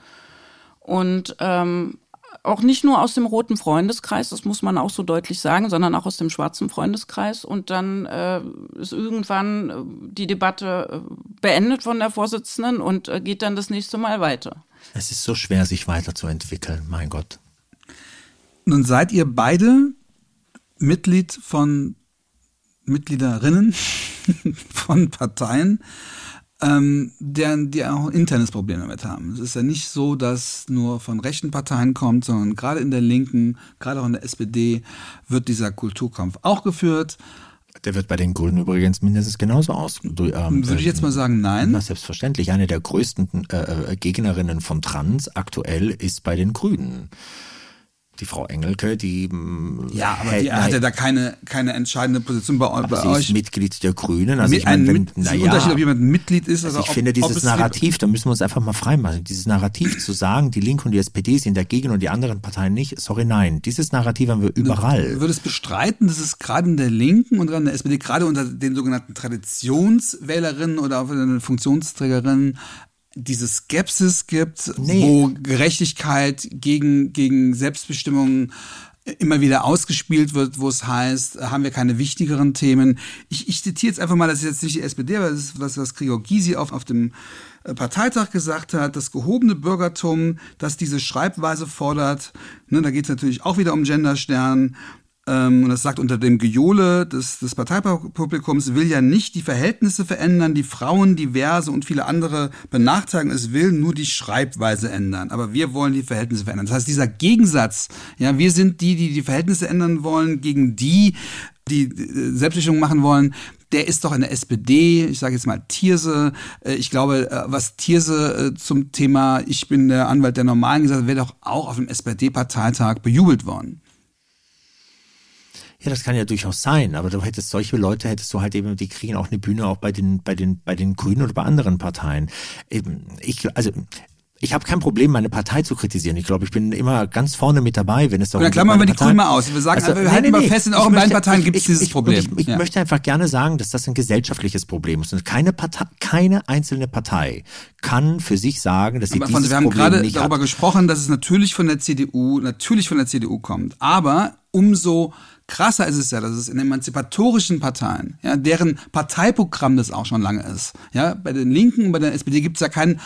Und ähm, auch nicht nur aus dem roten Freundeskreis, das muss man auch so deutlich sagen, sondern auch aus dem schwarzen Freundeskreis. Und dann äh, ist irgendwann äh, die Debatte äh, beendet von der Vorsitzenden und äh, geht dann das nächste Mal weiter. Es ist so schwer, sich weiterzuentwickeln, mein Gott. Nun seid ihr beide Mitglied von Mitgliederinnen [laughs] von Parteien, ähm, deren, die auch ein internes Problem damit haben. Es ist ja nicht so, dass nur von rechten Parteien kommt, sondern gerade in der Linken, gerade auch in der SPD wird dieser Kulturkampf auch geführt. Der wird bei den Grünen übrigens mindestens genauso aus. Ähm, Würde ich jetzt mal sagen, nein. Na, selbstverständlich. Eine der größten äh, äh Gegnerinnen von Trans aktuell ist bei den Grünen die Frau Engelke, die mm, ja, aber die hat ja da keine keine entscheidende Position bei, bei sie euch. Ist Mitglied der Grünen. Also ich meine, wenn, na ja, Unterschied, ob jemand Mitglied ist also oder ich ob, finde dieses Narrativ, da müssen wir uns einfach mal freimachen. Dieses Narrativ zu sagen, die Linke und die SPD sind dagegen und die anderen Parteien nicht. Sorry, nein. Dieses Narrativ haben wir überall. Du würdest bestreiten, dass es gerade in der Linken und in der SPD gerade unter den sogenannten Traditionswählerinnen oder auch den Funktionsträgerinnen diese Skepsis gibt, nee. wo Gerechtigkeit gegen, gegen Selbstbestimmung immer wieder ausgespielt wird, wo es heißt, haben wir keine wichtigeren Themen. Ich, ich zitiere jetzt einfach mal, das ist jetzt nicht die SPD, aber das ist was, was Gregor Gysi auf, auf dem äh, Parteitag gesagt hat, das gehobene Bürgertum, das diese Schreibweise fordert, ne, da geht es natürlich auch wieder um Genderstern, und das sagt unter dem Gejohle des, des Parteipublikums, will ja nicht die Verhältnisse verändern, die Frauen, diverse und viele andere benachteiligen. Es will nur die Schreibweise ändern. Aber wir wollen die Verhältnisse verändern. Das heißt, dieser Gegensatz, ja, wir sind die, die die Verhältnisse ändern wollen, gegen die, die Selbstbestimmung machen wollen, der ist doch in der SPD, ich sage jetzt mal Tierse. Äh, ich glaube, äh, was Tierse äh, zum Thema Ich bin der Anwalt der Normalen gesagt wäre doch auch auf dem SPD-Parteitag bejubelt worden. Ja, das kann ja durchaus sein, aber du hättest solche Leute, hättest du halt eben, die kriegen auch eine Bühne auch bei den, bei den, bei den Grünen oder bei anderen Parteien. Ich, also, ich habe kein Problem, meine Partei zu kritisieren. Ich glaube, ich bin immer ganz vorne mit dabei, wenn es darum geht. Dann klammern wir die Grünen mal aus. Wir sagen, also, wir halten nee, nee, fest, in euren beiden Parteien gibt es dieses ich, Problem. Ich, ich ja. möchte einfach gerne sagen, dass das ein gesellschaftliches Problem ist. Und keine Partei, keine einzelne Partei kann für sich sagen, dass sie Aber dieses Wir haben Problem gerade darüber hat. gesprochen, dass es natürlich von der CDU, natürlich von der CDU kommt. Aber umso Krasser ist es ja, dass es in emanzipatorischen Parteien, ja, deren Parteiprogramm das auch schon lange ist. Ja, bei den Linken bei der SPD gibt es ja keinen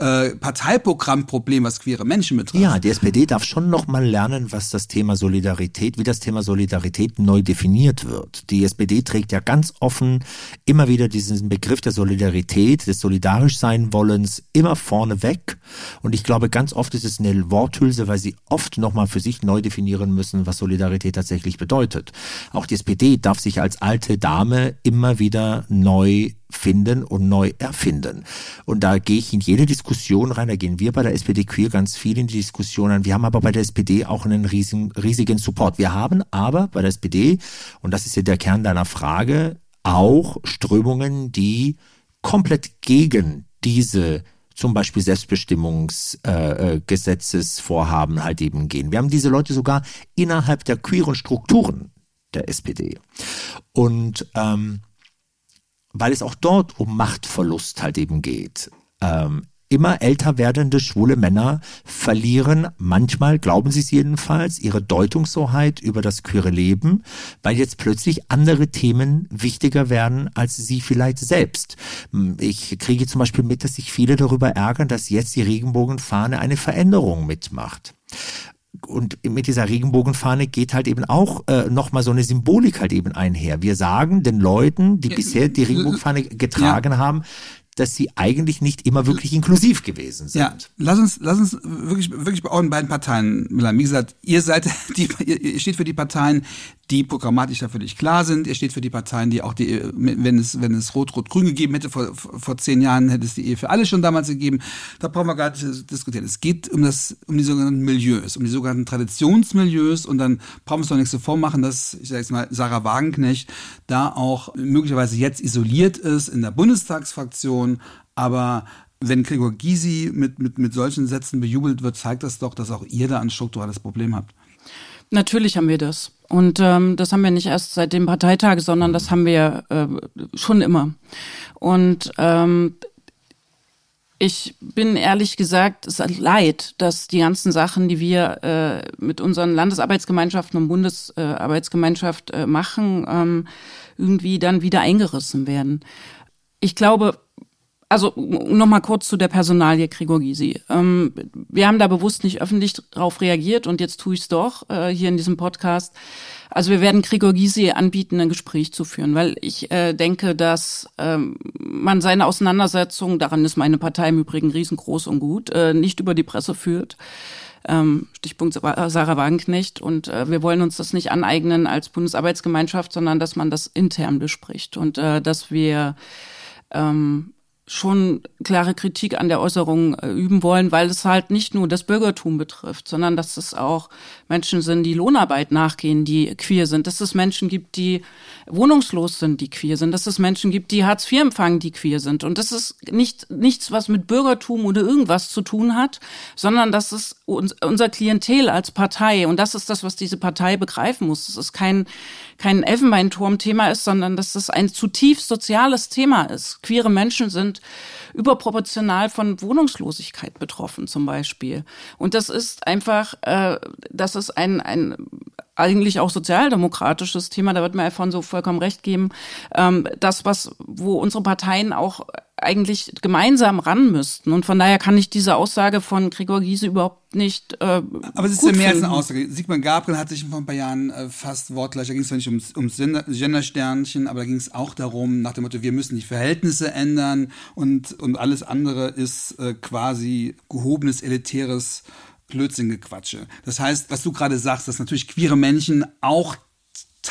äh, Parteiprogrammproblem, was queere Menschen betrifft. Ja, die SPD darf schon noch mal lernen, was das Thema Solidarität, wie das Thema Solidarität neu definiert wird. Die SPD trägt ja ganz offen immer wieder diesen Begriff der Solidarität, des solidarisch sein wollens immer vorne weg. Und ich glaube, ganz oft ist es eine Worthülse, weil sie oft noch mal für sich neu definieren müssen, was Solidarität tatsächlich bedeutet. Auch die SPD darf sich als alte Dame immer wieder neu finden und neu erfinden. Und da gehe ich in jede Diskussion rein, da gehen wir bei der SPD Queer ganz viel in die Diskussion rein. Wir haben aber bei der SPD auch einen riesigen, riesigen Support. Wir haben aber bei der SPD, und das ist ja der Kern deiner Frage, auch Strömungen, komplett gegen diese zum Beispiel Selbstbestimmungsgesetzesvorhaben äh, halt eben gehen. Wir haben diese Leute sogar innerhalb der queeren Strukturen der SPD. Und ähm, weil es auch dort um Machtverlust halt eben geht. Ähm, immer älter werdende schwule Männer verlieren manchmal, glauben sie es jedenfalls, ihre Deutungshoheit über das queere Leben, weil jetzt plötzlich andere Themen wichtiger werden als sie vielleicht selbst. Ich kriege zum Beispiel mit, dass sich viele darüber ärgern, dass jetzt die Regenbogenfahne eine Veränderung mitmacht und mit dieser Regenbogenfahne geht halt eben auch äh, nochmal so eine Symbolik halt eben einher. Wir sagen den Leuten, die bisher die Regenbogenfahne getragen ja. haben, dass sie eigentlich nicht immer wirklich inklusiv gewesen sind. Ja, lass uns, lass uns wirklich, wirklich bei euren beiden Parteien, Wie gesagt, ihr seid, [laughs] die, ihr steht für die Parteien, die programmatisch da völlig klar sind. Ihr steht für die Parteien, die auch die, wenn es, wenn es Rot-Rot-Grün gegeben hätte, vor, vor zehn Jahren hätte es die Ehe für alle schon damals gegeben. Da brauchen wir gar nicht diskutieren. Es geht um das, um die sogenannten Milieus, um die sogenannten Traditionsmilieus und dann brauchen wir uns doch nichts so vormachen, dass, ich sage jetzt mal, Sarah Wagenknecht da auch möglicherweise jetzt isoliert ist in der Bundestagsfraktion, aber wenn Gregor Gysi mit, mit, mit solchen Sätzen bejubelt wird, zeigt das doch, dass auch ihr da ein strukturelles Problem habt. Natürlich haben wir das. Und ähm, das haben wir nicht erst seit dem Parteitag, sondern das haben wir äh, schon immer. Und ähm, ich bin ehrlich gesagt, es ist leid, dass die ganzen Sachen, die wir äh, mit unseren Landesarbeitsgemeinschaften und Bundesarbeitsgemeinschaft äh, machen, ähm, irgendwie dann wieder eingerissen werden. Ich glaube, also nochmal kurz zu der Personalie Gregor Gysi. Ähm, wir haben da bewusst nicht öffentlich drauf reagiert und jetzt tue ich es doch äh, hier in diesem Podcast. Also wir werden Gregor Gysi anbieten, ein Gespräch zu führen, weil ich äh, denke, dass ähm, man seine Auseinandersetzung, daran ist meine Partei im Übrigen riesengroß und gut, äh, nicht über die Presse führt. ähm, Stichpunkt Sarah Wagenknecht. Und äh, wir wollen uns das nicht aneignen als Bundesarbeitsgemeinschaft, sondern dass man das intern bespricht und äh, dass wir ähm, schon klare Kritik an der Äußerung äh, üben wollen, weil es halt nicht nur das Bürgertum betrifft, sondern dass es auch Menschen sind, die Lohnarbeit nachgehen, die queer sind, dass es Menschen gibt, die wohnungslos sind, die queer sind, dass es Menschen gibt, die Hartz IV empfangen, die queer sind. Und das ist nicht nichts, was mit Bürgertum oder irgendwas zu tun hat, sondern das ist uns, unser Klientel als Partei. Und das ist das, was diese Partei begreifen muss. Es ist kein, kein Elfenbeinturm-Thema ist, sondern dass es ein zutiefst soziales Thema ist. Queere Menschen sind überproportional von Wohnungslosigkeit betroffen zum Beispiel. Und das ist einfach, äh, das ist ein, ein eigentlich auch sozialdemokratisches Thema, da wird mir Alfonso vollkommen recht geben, ähm, das, was, wo unsere Parteien auch eigentlich gemeinsam ran müssten. Und von daher kann ich diese Aussage von Gregor Giese überhaupt nicht. Äh, Aber es ist ja mehr als eine Aussage. Sigmar Gabriel hat sich vor ein paar Jahren äh, fast wortgleich, da ging es zwar nicht ums, ums Gendersternchen, aber da ging es auch darum, nach dem Motto, wir müssen die Verhältnisse ändern und, und alles andere ist äh, quasi gehobenes, elitäres Blödsinn-Gequatsche. Das heißt, was du gerade sagst, dass natürlich queere Menschen auch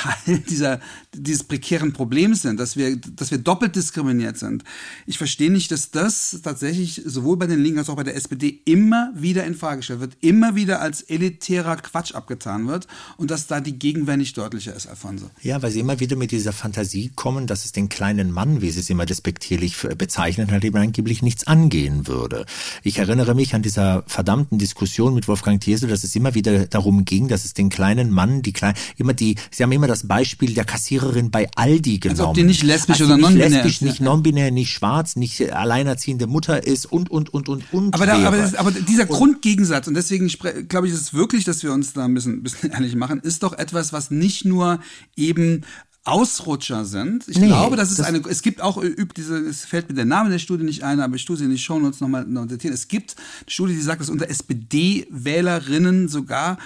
Teil [laughs] dieser, dieses prekären Problems sind, dass wir, dass wir doppelt diskriminiert sind. Ich verstehe nicht, dass das tatsächlich sowohl bei den Linken als auch bei der SPD immer wieder in Frage gestellt wird, immer wieder als elitärer Quatsch abgetan wird und dass da die Gegenwehr nicht deutlicher ist, Alfonso. Ja, weil sie immer wieder mit dieser Fantasie kommen, dass es den kleinen Mann, wie sie es immer despektierlich bezeichnen, halt eben angeblich nichts angehen würde. Ich erinnere mich an dieser verdammten Diskussion mit Wolfgang Thierse, dass es immer wieder darum ging, dass es den kleinen Mann, die kleinen, immer die, sie haben immer das Beispiel der Kassiererin bei Aldi genommen. Als ob die nicht lesbisch also oder non-binär ist. Lesbisch, nicht non-binär, nicht schwarz, nicht alleinerziehende Mutter ist und, und, und, und, und. Aber, da, aber, das, aber dieser und, Grundgegensatz, und deswegen glaube ich, ist es wirklich, dass wir uns da ein bisschen, [laughs] ein bisschen ehrlich machen, ist doch etwas, was nicht nur eben Ausrutscher sind. Ich nee, glaube, dass es das eine, es gibt auch übt diese, es fällt mir der Name der Studie nicht ein, aber ich tue sie in die Shownotes nochmal notieren. Es gibt eine Studie, die sagt, dass unter SPD-Wählerinnen sogar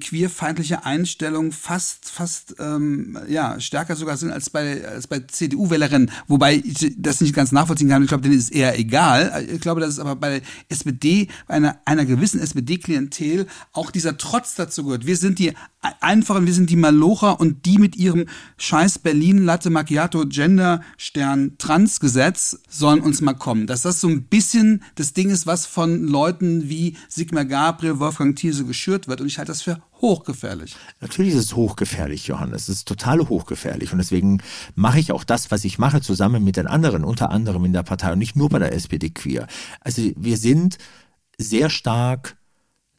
queerfeindliche Einstellungen fast, fast ähm, ja, stärker sogar sind als bei, als bei CDU-Wählerinnen, wobei ich das nicht ganz nachvollziehen kann. Ich glaube, denen ist eher egal. Ich glaube, dass es aber bei SPD, bei einer, einer gewissen SPD-Klientel auch dieser Trotz dazu gehört. Wir sind die einfachen, wir sind die Malocher und die mit ihrem scheiß Berlin Latte Macchiato Gender Stern Trans Gesetz sollen uns mal kommen. Dass das so ein bisschen das Ding ist, was von Leuten wie Sigmar Gabriel, Wolfgang Thiese geschürt wird und ich halte das für hochgefährlich. Natürlich ist es hochgefährlich, Johannes. Es ist total hochgefährlich. Und deswegen mache ich auch das, was ich mache, zusammen mit den anderen, unter anderem in der Partei und nicht nur bei der SPD queer. Also wir sind sehr stark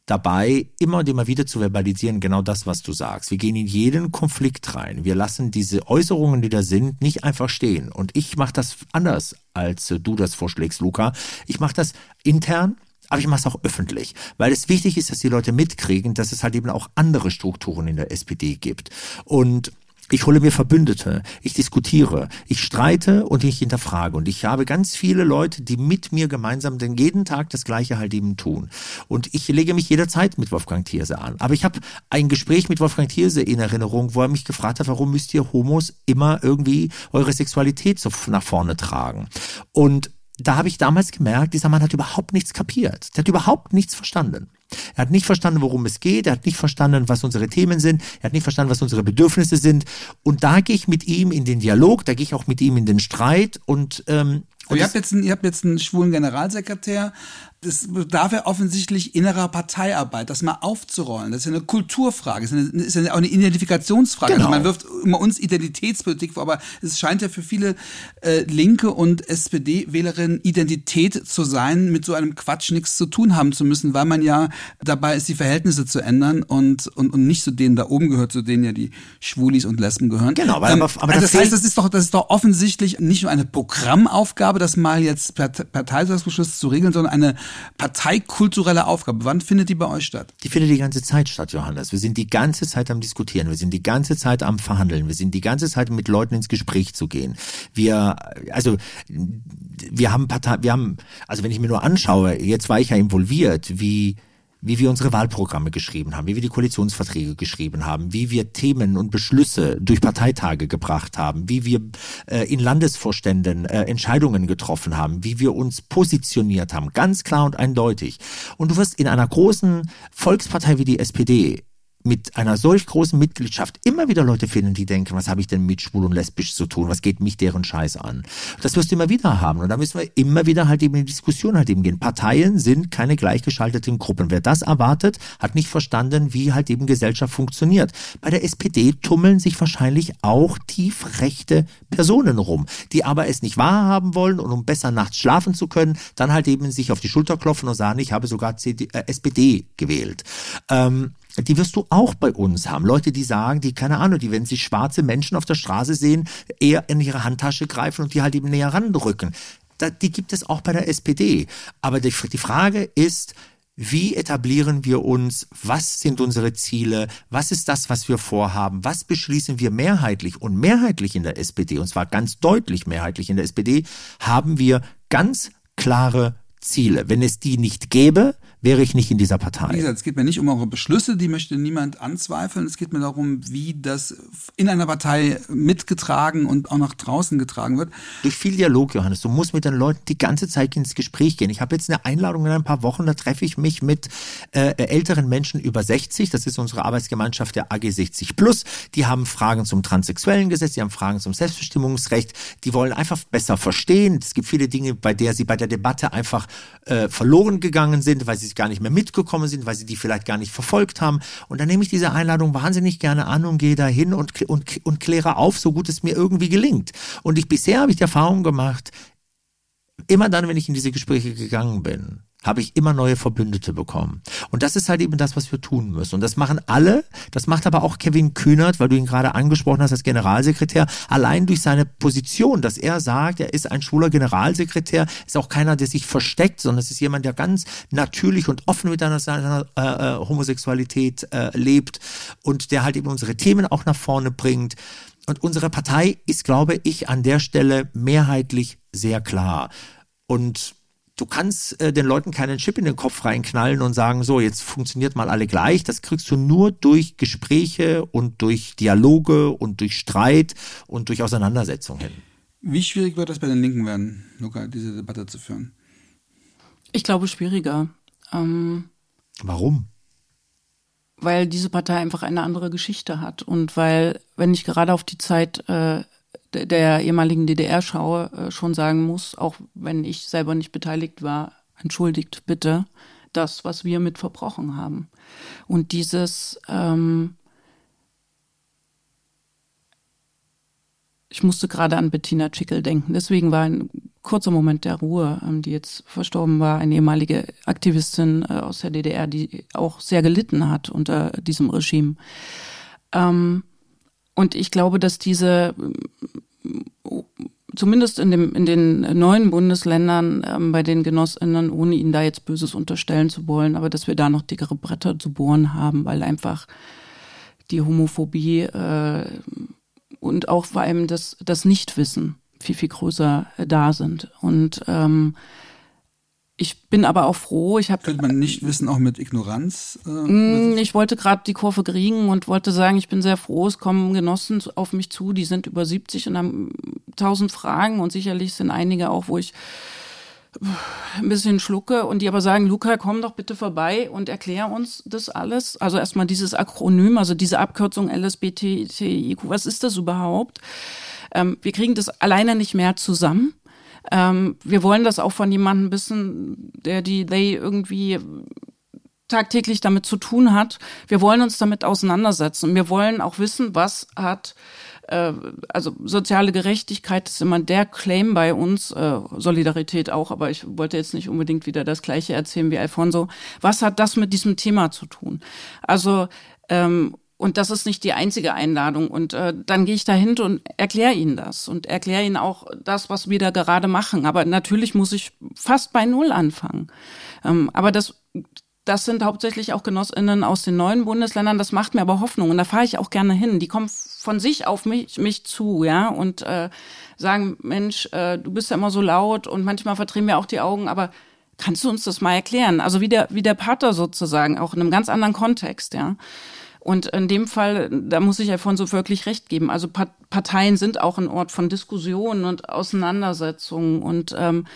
dabei, immer und immer wieder zu verbalisieren, genau das, was du sagst. Wir gehen in jeden Konflikt rein. Wir lassen diese Äußerungen, die da sind, nicht einfach stehen. Und ich mache das anders, als du das vorschlägst, Luca. Ich mache das intern aber ich mache es auch öffentlich, weil es wichtig ist, dass die Leute mitkriegen, dass es halt eben auch andere Strukturen in der SPD gibt. Und ich hole mir Verbündete, ich diskutiere, ich streite und ich hinterfrage. Und ich habe ganz viele Leute, die mit mir gemeinsam den jeden Tag das Gleiche halt eben tun. Und ich lege mich jederzeit mit Wolfgang Thierse an. Aber ich habe ein Gespräch mit Wolfgang Thierse in Erinnerung, wo er mich gefragt hat, warum müsst ihr Homos immer irgendwie eure Sexualität so nach vorne tragen? Und da habe ich damals gemerkt, dieser Mann hat überhaupt nichts kapiert. Der hat überhaupt nichts verstanden. Er hat nicht verstanden, worum es geht. Er hat nicht verstanden, was unsere Themen sind. Er hat nicht verstanden, was unsere Bedürfnisse sind. Und da gehe ich mit ihm in den Dialog, da gehe ich auch mit ihm in den Streit und ähm, und ihr habt, jetzt einen, ihr habt jetzt einen schwulen Generalsekretär, das bedarf ja offensichtlich innerer Parteiarbeit, das mal aufzurollen. Das ist ja eine Kulturfrage, das ist, eine, ist ja auch eine Identifikationsfrage. Genau. Also man wirft immer uns Identitätspolitik vor, aber es scheint ja für viele äh, Linke und SPD-Wählerinnen Identität zu sein, mit so einem Quatsch nichts zu tun haben zu müssen, weil man ja dabei ist, die Verhältnisse zu ändern und, und, und nicht zu denen da oben gehört, zu denen ja die Schwulis und Lesben gehören. Genau, aber, ähm, aber, aber also das, das heißt, das ist doch, das ist doch offensichtlich nicht nur eine Programmaufgabe, das mal jetzt per Parteisatzbeschluss zu regeln, sondern eine parteikulturelle Aufgabe. Wann findet die bei euch statt? Die findet die ganze Zeit statt, Johannes. Wir sind die ganze Zeit am Diskutieren. Wir sind die ganze Zeit am Verhandeln. Wir sind die ganze Zeit mit Leuten ins Gespräch zu gehen. Wir, also, wir haben Partei, wir haben, also wenn ich mir nur anschaue, jetzt war ich ja involviert, wie wie wir unsere Wahlprogramme geschrieben haben, wie wir die Koalitionsverträge geschrieben haben, wie wir Themen und Beschlüsse durch Parteitage gebracht haben, wie wir äh, in Landesvorständen äh, Entscheidungen getroffen haben, wie wir uns positioniert haben, ganz klar und eindeutig. Und du wirst in einer großen Volkspartei wie die SPD mit einer solch großen Mitgliedschaft immer wieder Leute finden, die denken, was habe ich denn mit schwul und lesbisch zu tun? Was geht mich deren Scheiß an? Das wirst du immer wieder haben. Und da müssen wir immer wieder halt eben in die Diskussion halt eben gehen. Parteien sind keine gleichgeschalteten Gruppen. Wer das erwartet, hat nicht verstanden, wie halt eben Gesellschaft funktioniert. Bei der SPD tummeln sich wahrscheinlich auch tief rechte Personen rum, die aber es nicht wahrhaben wollen und um besser nachts schlafen zu können, dann halt eben sich auf die Schulter klopfen und sagen, ich habe sogar CD, äh, SPD gewählt. Ähm, die wirst du auch bei uns haben. Leute, die sagen, die, keine Ahnung, die, wenn sie schwarze Menschen auf der Straße sehen, eher in ihre Handtasche greifen und die halt eben näher ranrücken. Da, die gibt es auch bei der SPD. Aber die, die Frage ist, wie etablieren wir uns? Was sind unsere Ziele? Was ist das, was wir vorhaben? Was beschließen wir mehrheitlich? Und mehrheitlich in der SPD, und zwar ganz deutlich mehrheitlich in der SPD, haben wir ganz klare Ziele. Wenn es die nicht gäbe, wäre ich nicht in dieser Partei. Wie gesagt, es geht mir nicht um eure Beschlüsse, die möchte niemand anzweifeln. Es geht mir darum, wie das in einer Partei mitgetragen und auch nach draußen getragen wird. Durch viel Dialog, Johannes. Du musst mit den Leuten die ganze Zeit ins Gespräch gehen. Ich habe jetzt eine Einladung in ein paar Wochen, da treffe ich mich mit äh, älteren Menschen über 60. Das ist unsere Arbeitsgemeinschaft der AG 60 Plus. Die haben Fragen zum transsexuellen Gesetz, die haben Fragen zum Selbstbestimmungsrecht. Die wollen einfach besser verstehen. Es gibt viele Dinge, bei der sie bei der Debatte einfach äh, verloren gegangen sind, weil sie gar nicht mehr mitgekommen sind, weil sie die vielleicht gar nicht verfolgt haben. Und dann nehme ich diese Einladung wahnsinnig gerne an und gehe dahin und, und, und kläre auf, so gut es mir irgendwie gelingt. Und ich bisher habe ich die Erfahrung gemacht, immer dann, wenn ich in diese Gespräche gegangen bin, habe ich immer neue Verbündete bekommen. Und das ist halt eben das, was wir tun müssen. Und das machen alle. Das macht aber auch Kevin Kühnert, weil du ihn gerade angesprochen hast als Generalsekretär, allein durch seine Position, dass er sagt, er ist ein schwuler Generalsekretär, ist auch keiner, der sich versteckt, sondern es ist jemand, der ganz natürlich und offen mit seiner, äh, äh, Homosexualität äh, lebt und der halt eben unsere Themen auch nach vorne bringt. Und unsere Partei ist, glaube ich, an der Stelle mehrheitlich sehr klar. Und du kannst äh, den Leuten keinen Chip in den Kopf reinknallen und sagen, so, jetzt funktioniert mal alle gleich. Das kriegst du nur durch Gespräche und durch Dialoge und durch Streit und durch Auseinandersetzung hin. Wie schwierig wird das bei den Linken werden, Luca, diese Debatte zu führen? Ich glaube schwieriger. Ähm, Warum? Weil diese Partei einfach eine andere Geschichte hat und weil, wenn ich gerade auf die Zeit äh, der ehemaligen DDR schaue, äh, schon sagen muss, auch wenn ich selber nicht beteiligt war, entschuldigt bitte das, was wir mit verbrochen haben. Und dieses, ähm, ich musste gerade an Bettina Schickel denken, deswegen war ein kurzer Moment der Ruhe, ähm, die jetzt verstorben war, eine ehemalige Aktivistin äh, aus der DDR, die auch sehr gelitten hat unter diesem Regime. Ähm, und ich glaube, dass diese zumindest in, dem, in den neuen Bundesländern ähm, bei den Genossinnen, ohne ihnen da jetzt Böses unterstellen zu wollen, aber dass wir da noch dickere Bretter zu bohren haben, weil einfach die Homophobie äh, und auch vor allem das, das Nichtwissen viel, viel größer äh, da sind. Und ähm, ich bin aber auch froh. Ich habe könnte man nicht wissen, auch mit Ignoranz. Äh, ich wollte gerade die Kurve kriegen und wollte sagen, ich bin sehr froh. Es kommen Genossen auf mich zu, die sind über 70 und haben tausend Fragen und sicherlich sind einige auch, wo ich ein bisschen schlucke und die aber sagen, Luca, komm doch bitte vorbei und erklär uns das alles. Also erstmal dieses Akronym, also diese Abkürzung LSBTIQ, was ist das überhaupt? Ähm, wir kriegen das alleine nicht mehr zusammen. Ähm, wir wollen das auch von jemandem wissen, der die They irgendwie tagtäglich damit zu tun hat. Wir wollen uns damit auseinandersetzen. Wir wollen auch wissen, was hat äh, also soziale Gerechtigkeit ist immer der Claim bei uns, äh, Solidarität auch, aber ich wollte jetzt nicht unbedingt wieder das gleiche erzählen wie Alfonso. Was hat das mit diesem Thema zu tun? Also ähm, und das ist nicht die einzige Einladung. Und äh, dann gehe ich dahin und erkläre Ihnen das und erkläre Ihnen auch das, was wir da gerade machen. Aber natürlich muss ich fast bei Null anfangen. Ähm, aber das, das sind hauptsächlich auch Genossinnen aus den neuen Bundesländern. Das macht mir aber Hoffnung. Und da fahre ich auch gerne hin. Die kommen von sich auf mich, mich zu, ja, und äh, sagen, Mensch, äh, du bist ja immer so laut und manchmal verdrehen mir auch die Augen, aber Kannst du uns das mal erklären? Also wie der, wie der Pater sozusagen, auch in einem ganz anderen Kontext, ja. Und in dem Fall, da muss ich Alfonso wirklich recht geben. Also Parteien sind auch ein Ort von Diskussionen und Auseinandersetzungen und ähm,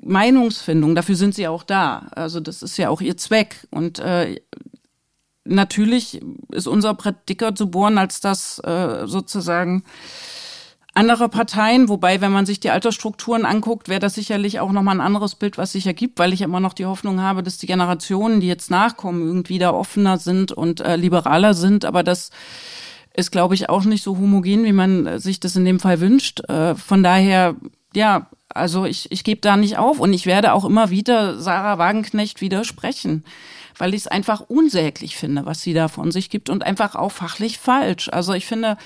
Meinungsfindung. Dafür sind sie auch da. Also das ist ja auch ihr Zweck. Und äh, natürlich ist unser Brett dicker zu bohren als das äh, sozusagen anderer Parteien, wobei, wenn man sich die Altersstrukturen anguckt, wäre das sicherlich auch nochmal ein anderes Bild, was sich ergibt, weil ich immer noch die Hoffnung habe, dass die Generationen, die jetzt nachkommen, irgendwie da offener sind und äh, liberaler sind. Aber das ist, glaube ich, auch nicht so homogen, wie man sich das in dem Fall wünscht. Äh, von daher, ja, also ich, ich gebe da nicht auf und ich werde auch immer wieder Sarah Wagenknecht widersprechen, weil ich es einfach unsäglich finde, was sie da von sich gibt und einfach auch fachlich falsch. Also ich finde,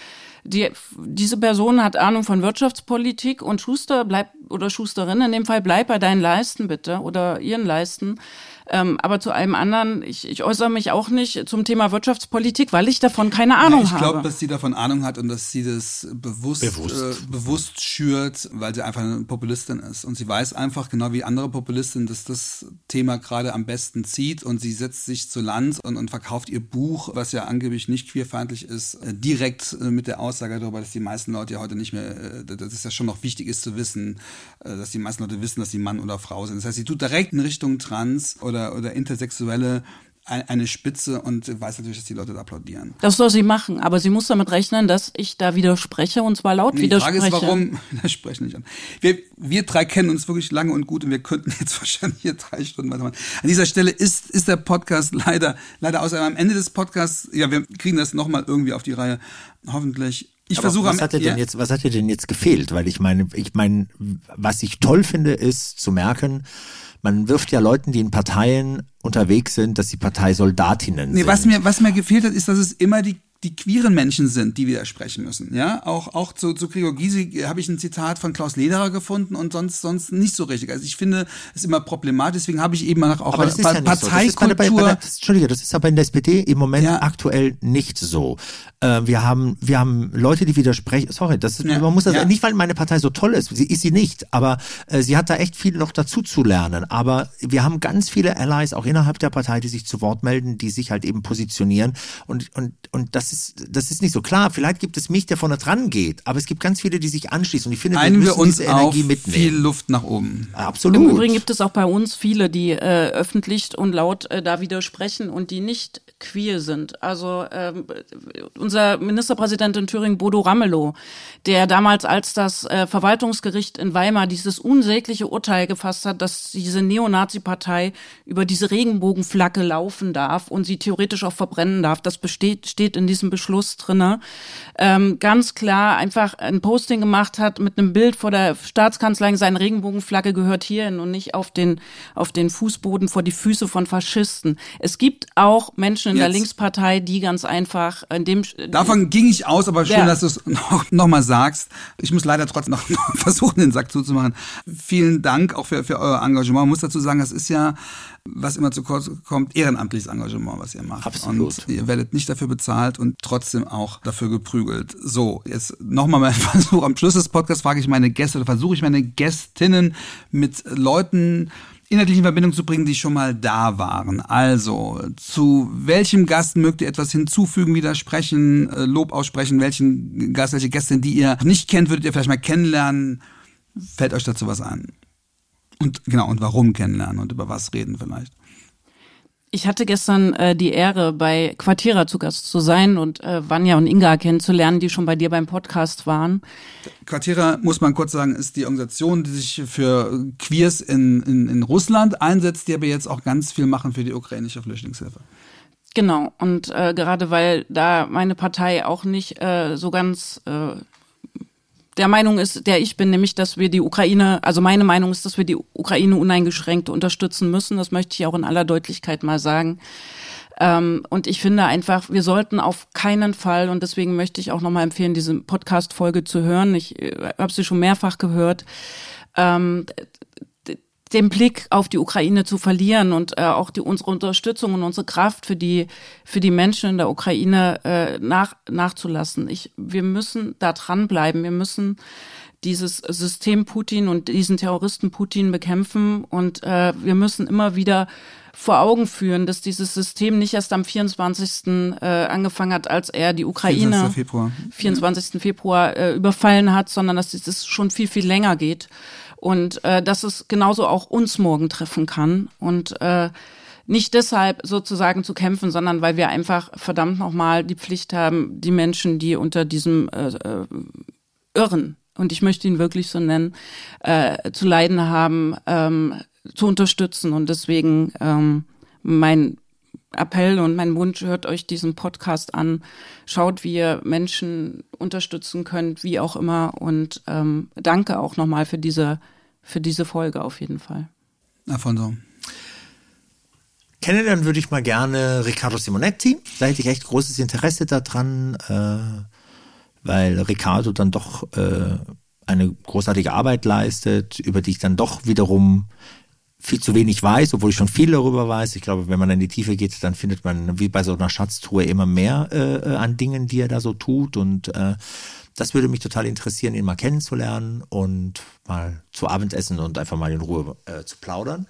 die, diese Person hat Ahnung von Wirtschaftspolitik und Schuster bleibt oder Schusterin in dem Fall bleibt bei deinen Leisten bitte oder ihren Leisten. Ähm, aber zu einem anderen, ich, ich äußere mich auch nicht zum Thema Wirtschaftspolitik, weil ich davon keine Ahnung ja, ich habe. Ich glaube, dass sie davon Ahnung hat und dass sie das bewusst, bewusst. Äh, bewusst schürt, weil sie einfach eine Populistin ist. Und sie weiß einfach, genau wie andere Populistinnen, dass das Thema gerade am besten zieht und sie setzt sich zu Land und, und verkauft ihr Buch, was ja angeblich nicht queerfeindlich ist, äh, direkt äh, mit der Aussage darüber, dass die meisten Leute ja heute nicht mehr, äh, dass es ja schon noch wichtig ist zu wissen, äh, dass die meisten Leute wissen, dass sie Mann oder Frau sind. Das heißt, sie tut direkt in Richtung Trans oder oder, oder Intersexuelle eine Spitze und weiß natürlich, dass die Leute da applaudieren. Das soll sie machen, aber sie muss damit rechnen, dass ich da widerspreche und zwar laut nee, widerspreche. Die Frage ist, warum [laughs] widerspreche nicht an. Wir, wir drei kennen uns wirklich lange und gut und wir könnten jetzt [laughs] wahrscheinlich hier drei Stunden weitermachen. An dieser Stelle ist, ist der Podcast leider, leider aus. Am Ende des Podcasts, ja, wir kriegen das nochmal irgendwie auf die Reihe. Hoffentlich ich versuche was hat dir denn jetzt was hat dir denn jetzt gefehlt weil ich meine ich meine was ich toll finde ist zu merken man wirft ja Leuten, die in Parteien unterwegs sind, dass sie Parteisoldatinnen nee, sind. Was mir, was mir gefehlt hat, ist, dass es immer die die queeren Menschen sind, die widersprechen müssen. Ja, auch, auch zu, zu Gregor Gysi habe ich ein Zitat von Klaus Lederer gefunden und sonst, sonst nicht so richtig. Also ich finde es immer problematisch, deswegen habe ich eben auch aber das ist pa ja Parteikultur. So. Das ist bei, bei der, Entschuldige, das ist aber in der SPD im Moment ja. aktuell nicht so. Äh, wir haben, wir haben Leute, die widersprechen, sorry, das ist, ja. man muss das, ja. nicht weil meine Partei so toll ist, sie ist sie nicht, aber äh, sie hat da echt viel noch dazu zu lernen. Aber wir haben ganz viele Allies auch innerhalb der Partei, die sich zu Wort melden, die sich halt eben positionieren und, und, und das ist, das ist nicht so klar. Vielleicht gibt es mich, der vorne dran geht, aber es gibt ganz viele, die sich anschließen. Und ich finde, wir müssen wir uns diese Energie mitnehmen. Viel Luft nach oben. Absolut. Im Übrigen gibt es auch bei uns viele, die äh, öffentlich und laut äh, da widersprechen und die nicht queer sind. Also ähm, unser Ministerpräsident in Thüringen, Bodo Ramelow, der damals, als das äh, Verwaltungsgericht in Weimar dieses unsägliche Urteil gefasst hat, dass diese Neonazi-Partei über diese Regenbogenflagge laufen darf und sie theoretisch auch verbrennen darf, das besteht, steht in diesem Beschluss drinne, ähm, ganz klar einfach ein Posting gemacht hat mit einem Bild vor der Staatskanzlei, seine Regenbogenflagge gehört hierhin und nicht auf den, auf den Fußboden vor die Füße von Faschisten. Es gibt auch Menschen in Jetzt. der Linkspartei, die ganz einfach in dem Davon ging ich aus, aber schön, ja. dass du es noch, noch mal sagst. Ich muss leider trotzdem noch, [laughs] noch versuchen, den Sack zuzumachen. Vielen Dank auch für, für euer Engagement. Ich muss dazu sagen, das ist ja, was immer zu kurz kommt, ehrenamtliches Engagement, was ihr macht. Absolut. Und ihr werdet nicht dafür bezahlt und trotzdem auch dafür geprügelt. So, jetzt nochmal mein [laughs] Versuch. Am Schluss des Podcasts frage ich meine Gäste oder versuche ich meine Gästinnen mit Leuten inhaltlich in Verbindung zu bringen, die schon mal da waren. Also, zu welchem Gast mögt ihr etwas hinzufügen, widersprechen, äh, Lob aussprechen? Welchen Gast, welche Gästin, die ihr nicht kennt, würdet ihr vielleicht mal kennenlernen? Fällt euch dazu was an? Und genau, und warum kennenlernen und über was reden vielleicht? Ich hatte gestern äh, die Ehre, bei Quartierer zu Gast zu sein und äh, Vanja und Inga kennenzulernen, die schon bei dir beim Podcast waren. Quartierer, muss man kurz sagen, ist die Organisation, die sich für Queers in, in, in Russland einsetzt, die aber jetzt auch ganz viel machen für die ukrainische Flüchtlingshilfe. Genau, und äh, gerade weil da meine Partei auch nicht äh, so ganz äh, der Meinung ist, der ich bin, nämlich, dass wir die Ukraine, also meine Meinung ist, dass wir die Ukraine uneingeschränkt unterstützen müssen. Das möchte ich auch in aller Deutlichkeit mal sagen. Ähm, und ich finde einfach, wir sollten auf keinen Fall, und deswegen möchte ich auch nochmal empfehlen, diese Podcast-Folge zu hören. Ich äh, habe sie schon mehrfach gehört. Ähm, den Blick auf die Ukraine zu verlieren und äh, auch die, unsere Unterstützung und unsere Kraft für die, für die Menschen in der Ukraine äh, nach, nachzulassen. Ich, wir müssen da dranbleiben. Wir müssen dieses System Putin und diesen Terroristen Putin bekämpfen. Und äh, wir müssen immer wieder vor Augen führen, dass dieses System nicht erst am 24. Äh, angefangen hat, als er die Ukraine 24. Februar, 24. Februar äh, überfallen hat, sondern dass es schon viel, viel länger geht. Und äh, dass es genauso auch uns morgen treffen kann. Und äh, nicht deshalb sozusagen zu kämpfen, sondern weil wir einfach verdammt nochmal die Pflicht haben, die Menschen, die unter diesem äh, äh, Irren, und ich möchte ihn wirklich so nennen, äh, zu leiden haben, ähm, zu unterstützen. Und deswegen ähm, mein Appell und mein Wunsch, hört euch diesen Podcast an, schaut, wie ihr Menschen unterstützen könnt, wie auch immer. Und ähm, danke auch nochmal für diese, für diese Folge auf jeden Fall. Afonso. Kennenlernen würde ich mal gerne Riccardo Simonetti. Da hätte ich echt großes Interesse daran, äh, weil Riccardo dann doch äh, eine großartige Arbeit leistet, über die ich dann doch wiederum viel zu wenig weiß, obwohl ich schon viel darüber weiß. Ich glaube, wenn man in die Tiefe geht, dann findet man wie bei so einer Schatztruhe immer mehr äh, an Dingen, die er da so tut. Und äh, das würde mich total interessieren, ihn mal kennenzulernen und mal zu Abendessen und einfach mal in Ruhe äh, zu plaudern.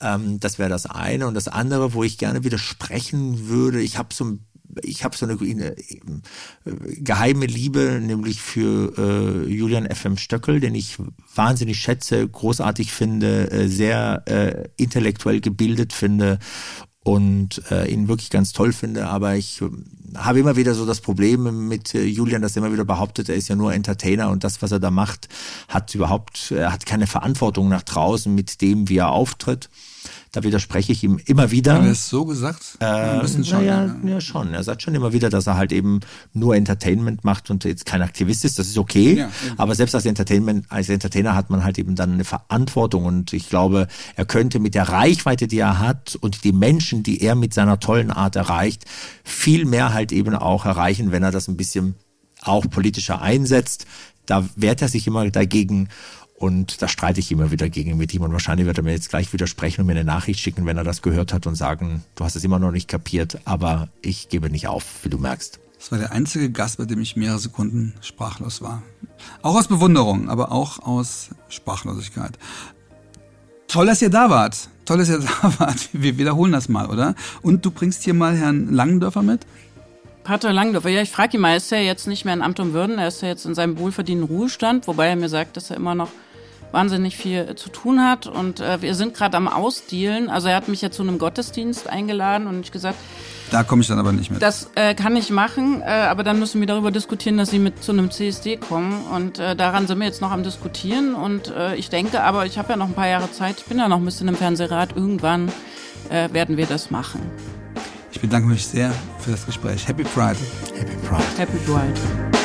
Ähm, das wäre das eine. Und das andere, wo ich gerne widersprechen würde, ich habe so ein ich habe so eine, eine äh, geheime Liebe, nämlich für äh, Julian F.M. Stöckel, den ich wahnsinnig schätze, großartig finde, äh, sehr äh, intellektuell gebildet finde und äh, ihn wirklich ganz toll finde. Aber ich äh, habe immer wieder so das Problem mit äh, Julian, dass er immer wieder behauptet, er ist ja nur Entertainer und das, was er da macht, hat überhaupt, er hat keine Verantwortung nach draußen mit dem, wie er auftritt. Da widerspreche ich ihm immer wieder. Haben wir es so gesagt? Äh. Ja, ja, schon. Er sagt schon immer wieder, dass er halt eben nur Entertainment macht und jetzt kein Aktivist ist. Das ist okay. Ja, aber selbst als Entertainment, als Entertainer hat man halt eben dann eine Verantwortung und ich glaube, er könnte mit der Reichweite, die er hat und die Menschen, die er mit seiner tollen Art erreicht, viel mehr halt eben auch erreichen, wenn er das ein bisschen auch politischer einsetzt. Da wehrt er sich immer dagegen und da streite ich immer wieder gegen mit ihm und wahrscheinlich wird er mir jetzt gleich widersprechen und mir eine Nachricht schicken, wenn er das gehört hat und sagen, du hast es immer noch nicht kapiert, aber ich gebe nicht auf, wie du merkst. Das war der einzige Gast, bei dem ich mehrere Sekunden sprachlos war. Auch aus Bewunderung, aber auch aus Sprachlosigkeit. Toll, dass ihr da wart. Toll, dass ihr [laughs] da wart. Wir wiederholen das mal, oder? Und du bringst hier mal Herrn Langendörfer mit? Pater Langdorfer, ja, ich frage ihn mal, ist er jetzt nicht mehr in Amt und Würden, er ist ja jetzt in seinem wohlverdienten Ruhestand, wobei er mir sagt, dass er immer noch wahnsinnig viel zu tun hat und äh, wir sind gerade am Ausdealen. Also er hat mich ja zu einem Gottesdienst eingeladen und ich gesagt, da komme ich dann aber nicht mit. Das äh, kann ich machen, äh, aber dann müssen wir darüber diskutieren, dass sie mit zu einem CSD kommen und äh, daran sind wir jetzt noch am diskutieren und äh, ich denke, aber ich habe ja noch ein paar Jahre Zeit, ich bin ja noch ein bisschen im Fernsehrat, irgendwann äh, werden wir das machen. Ich bedanke mich sehr für das Gespräch. Happy Pride. Happy Pride. Happy Pride.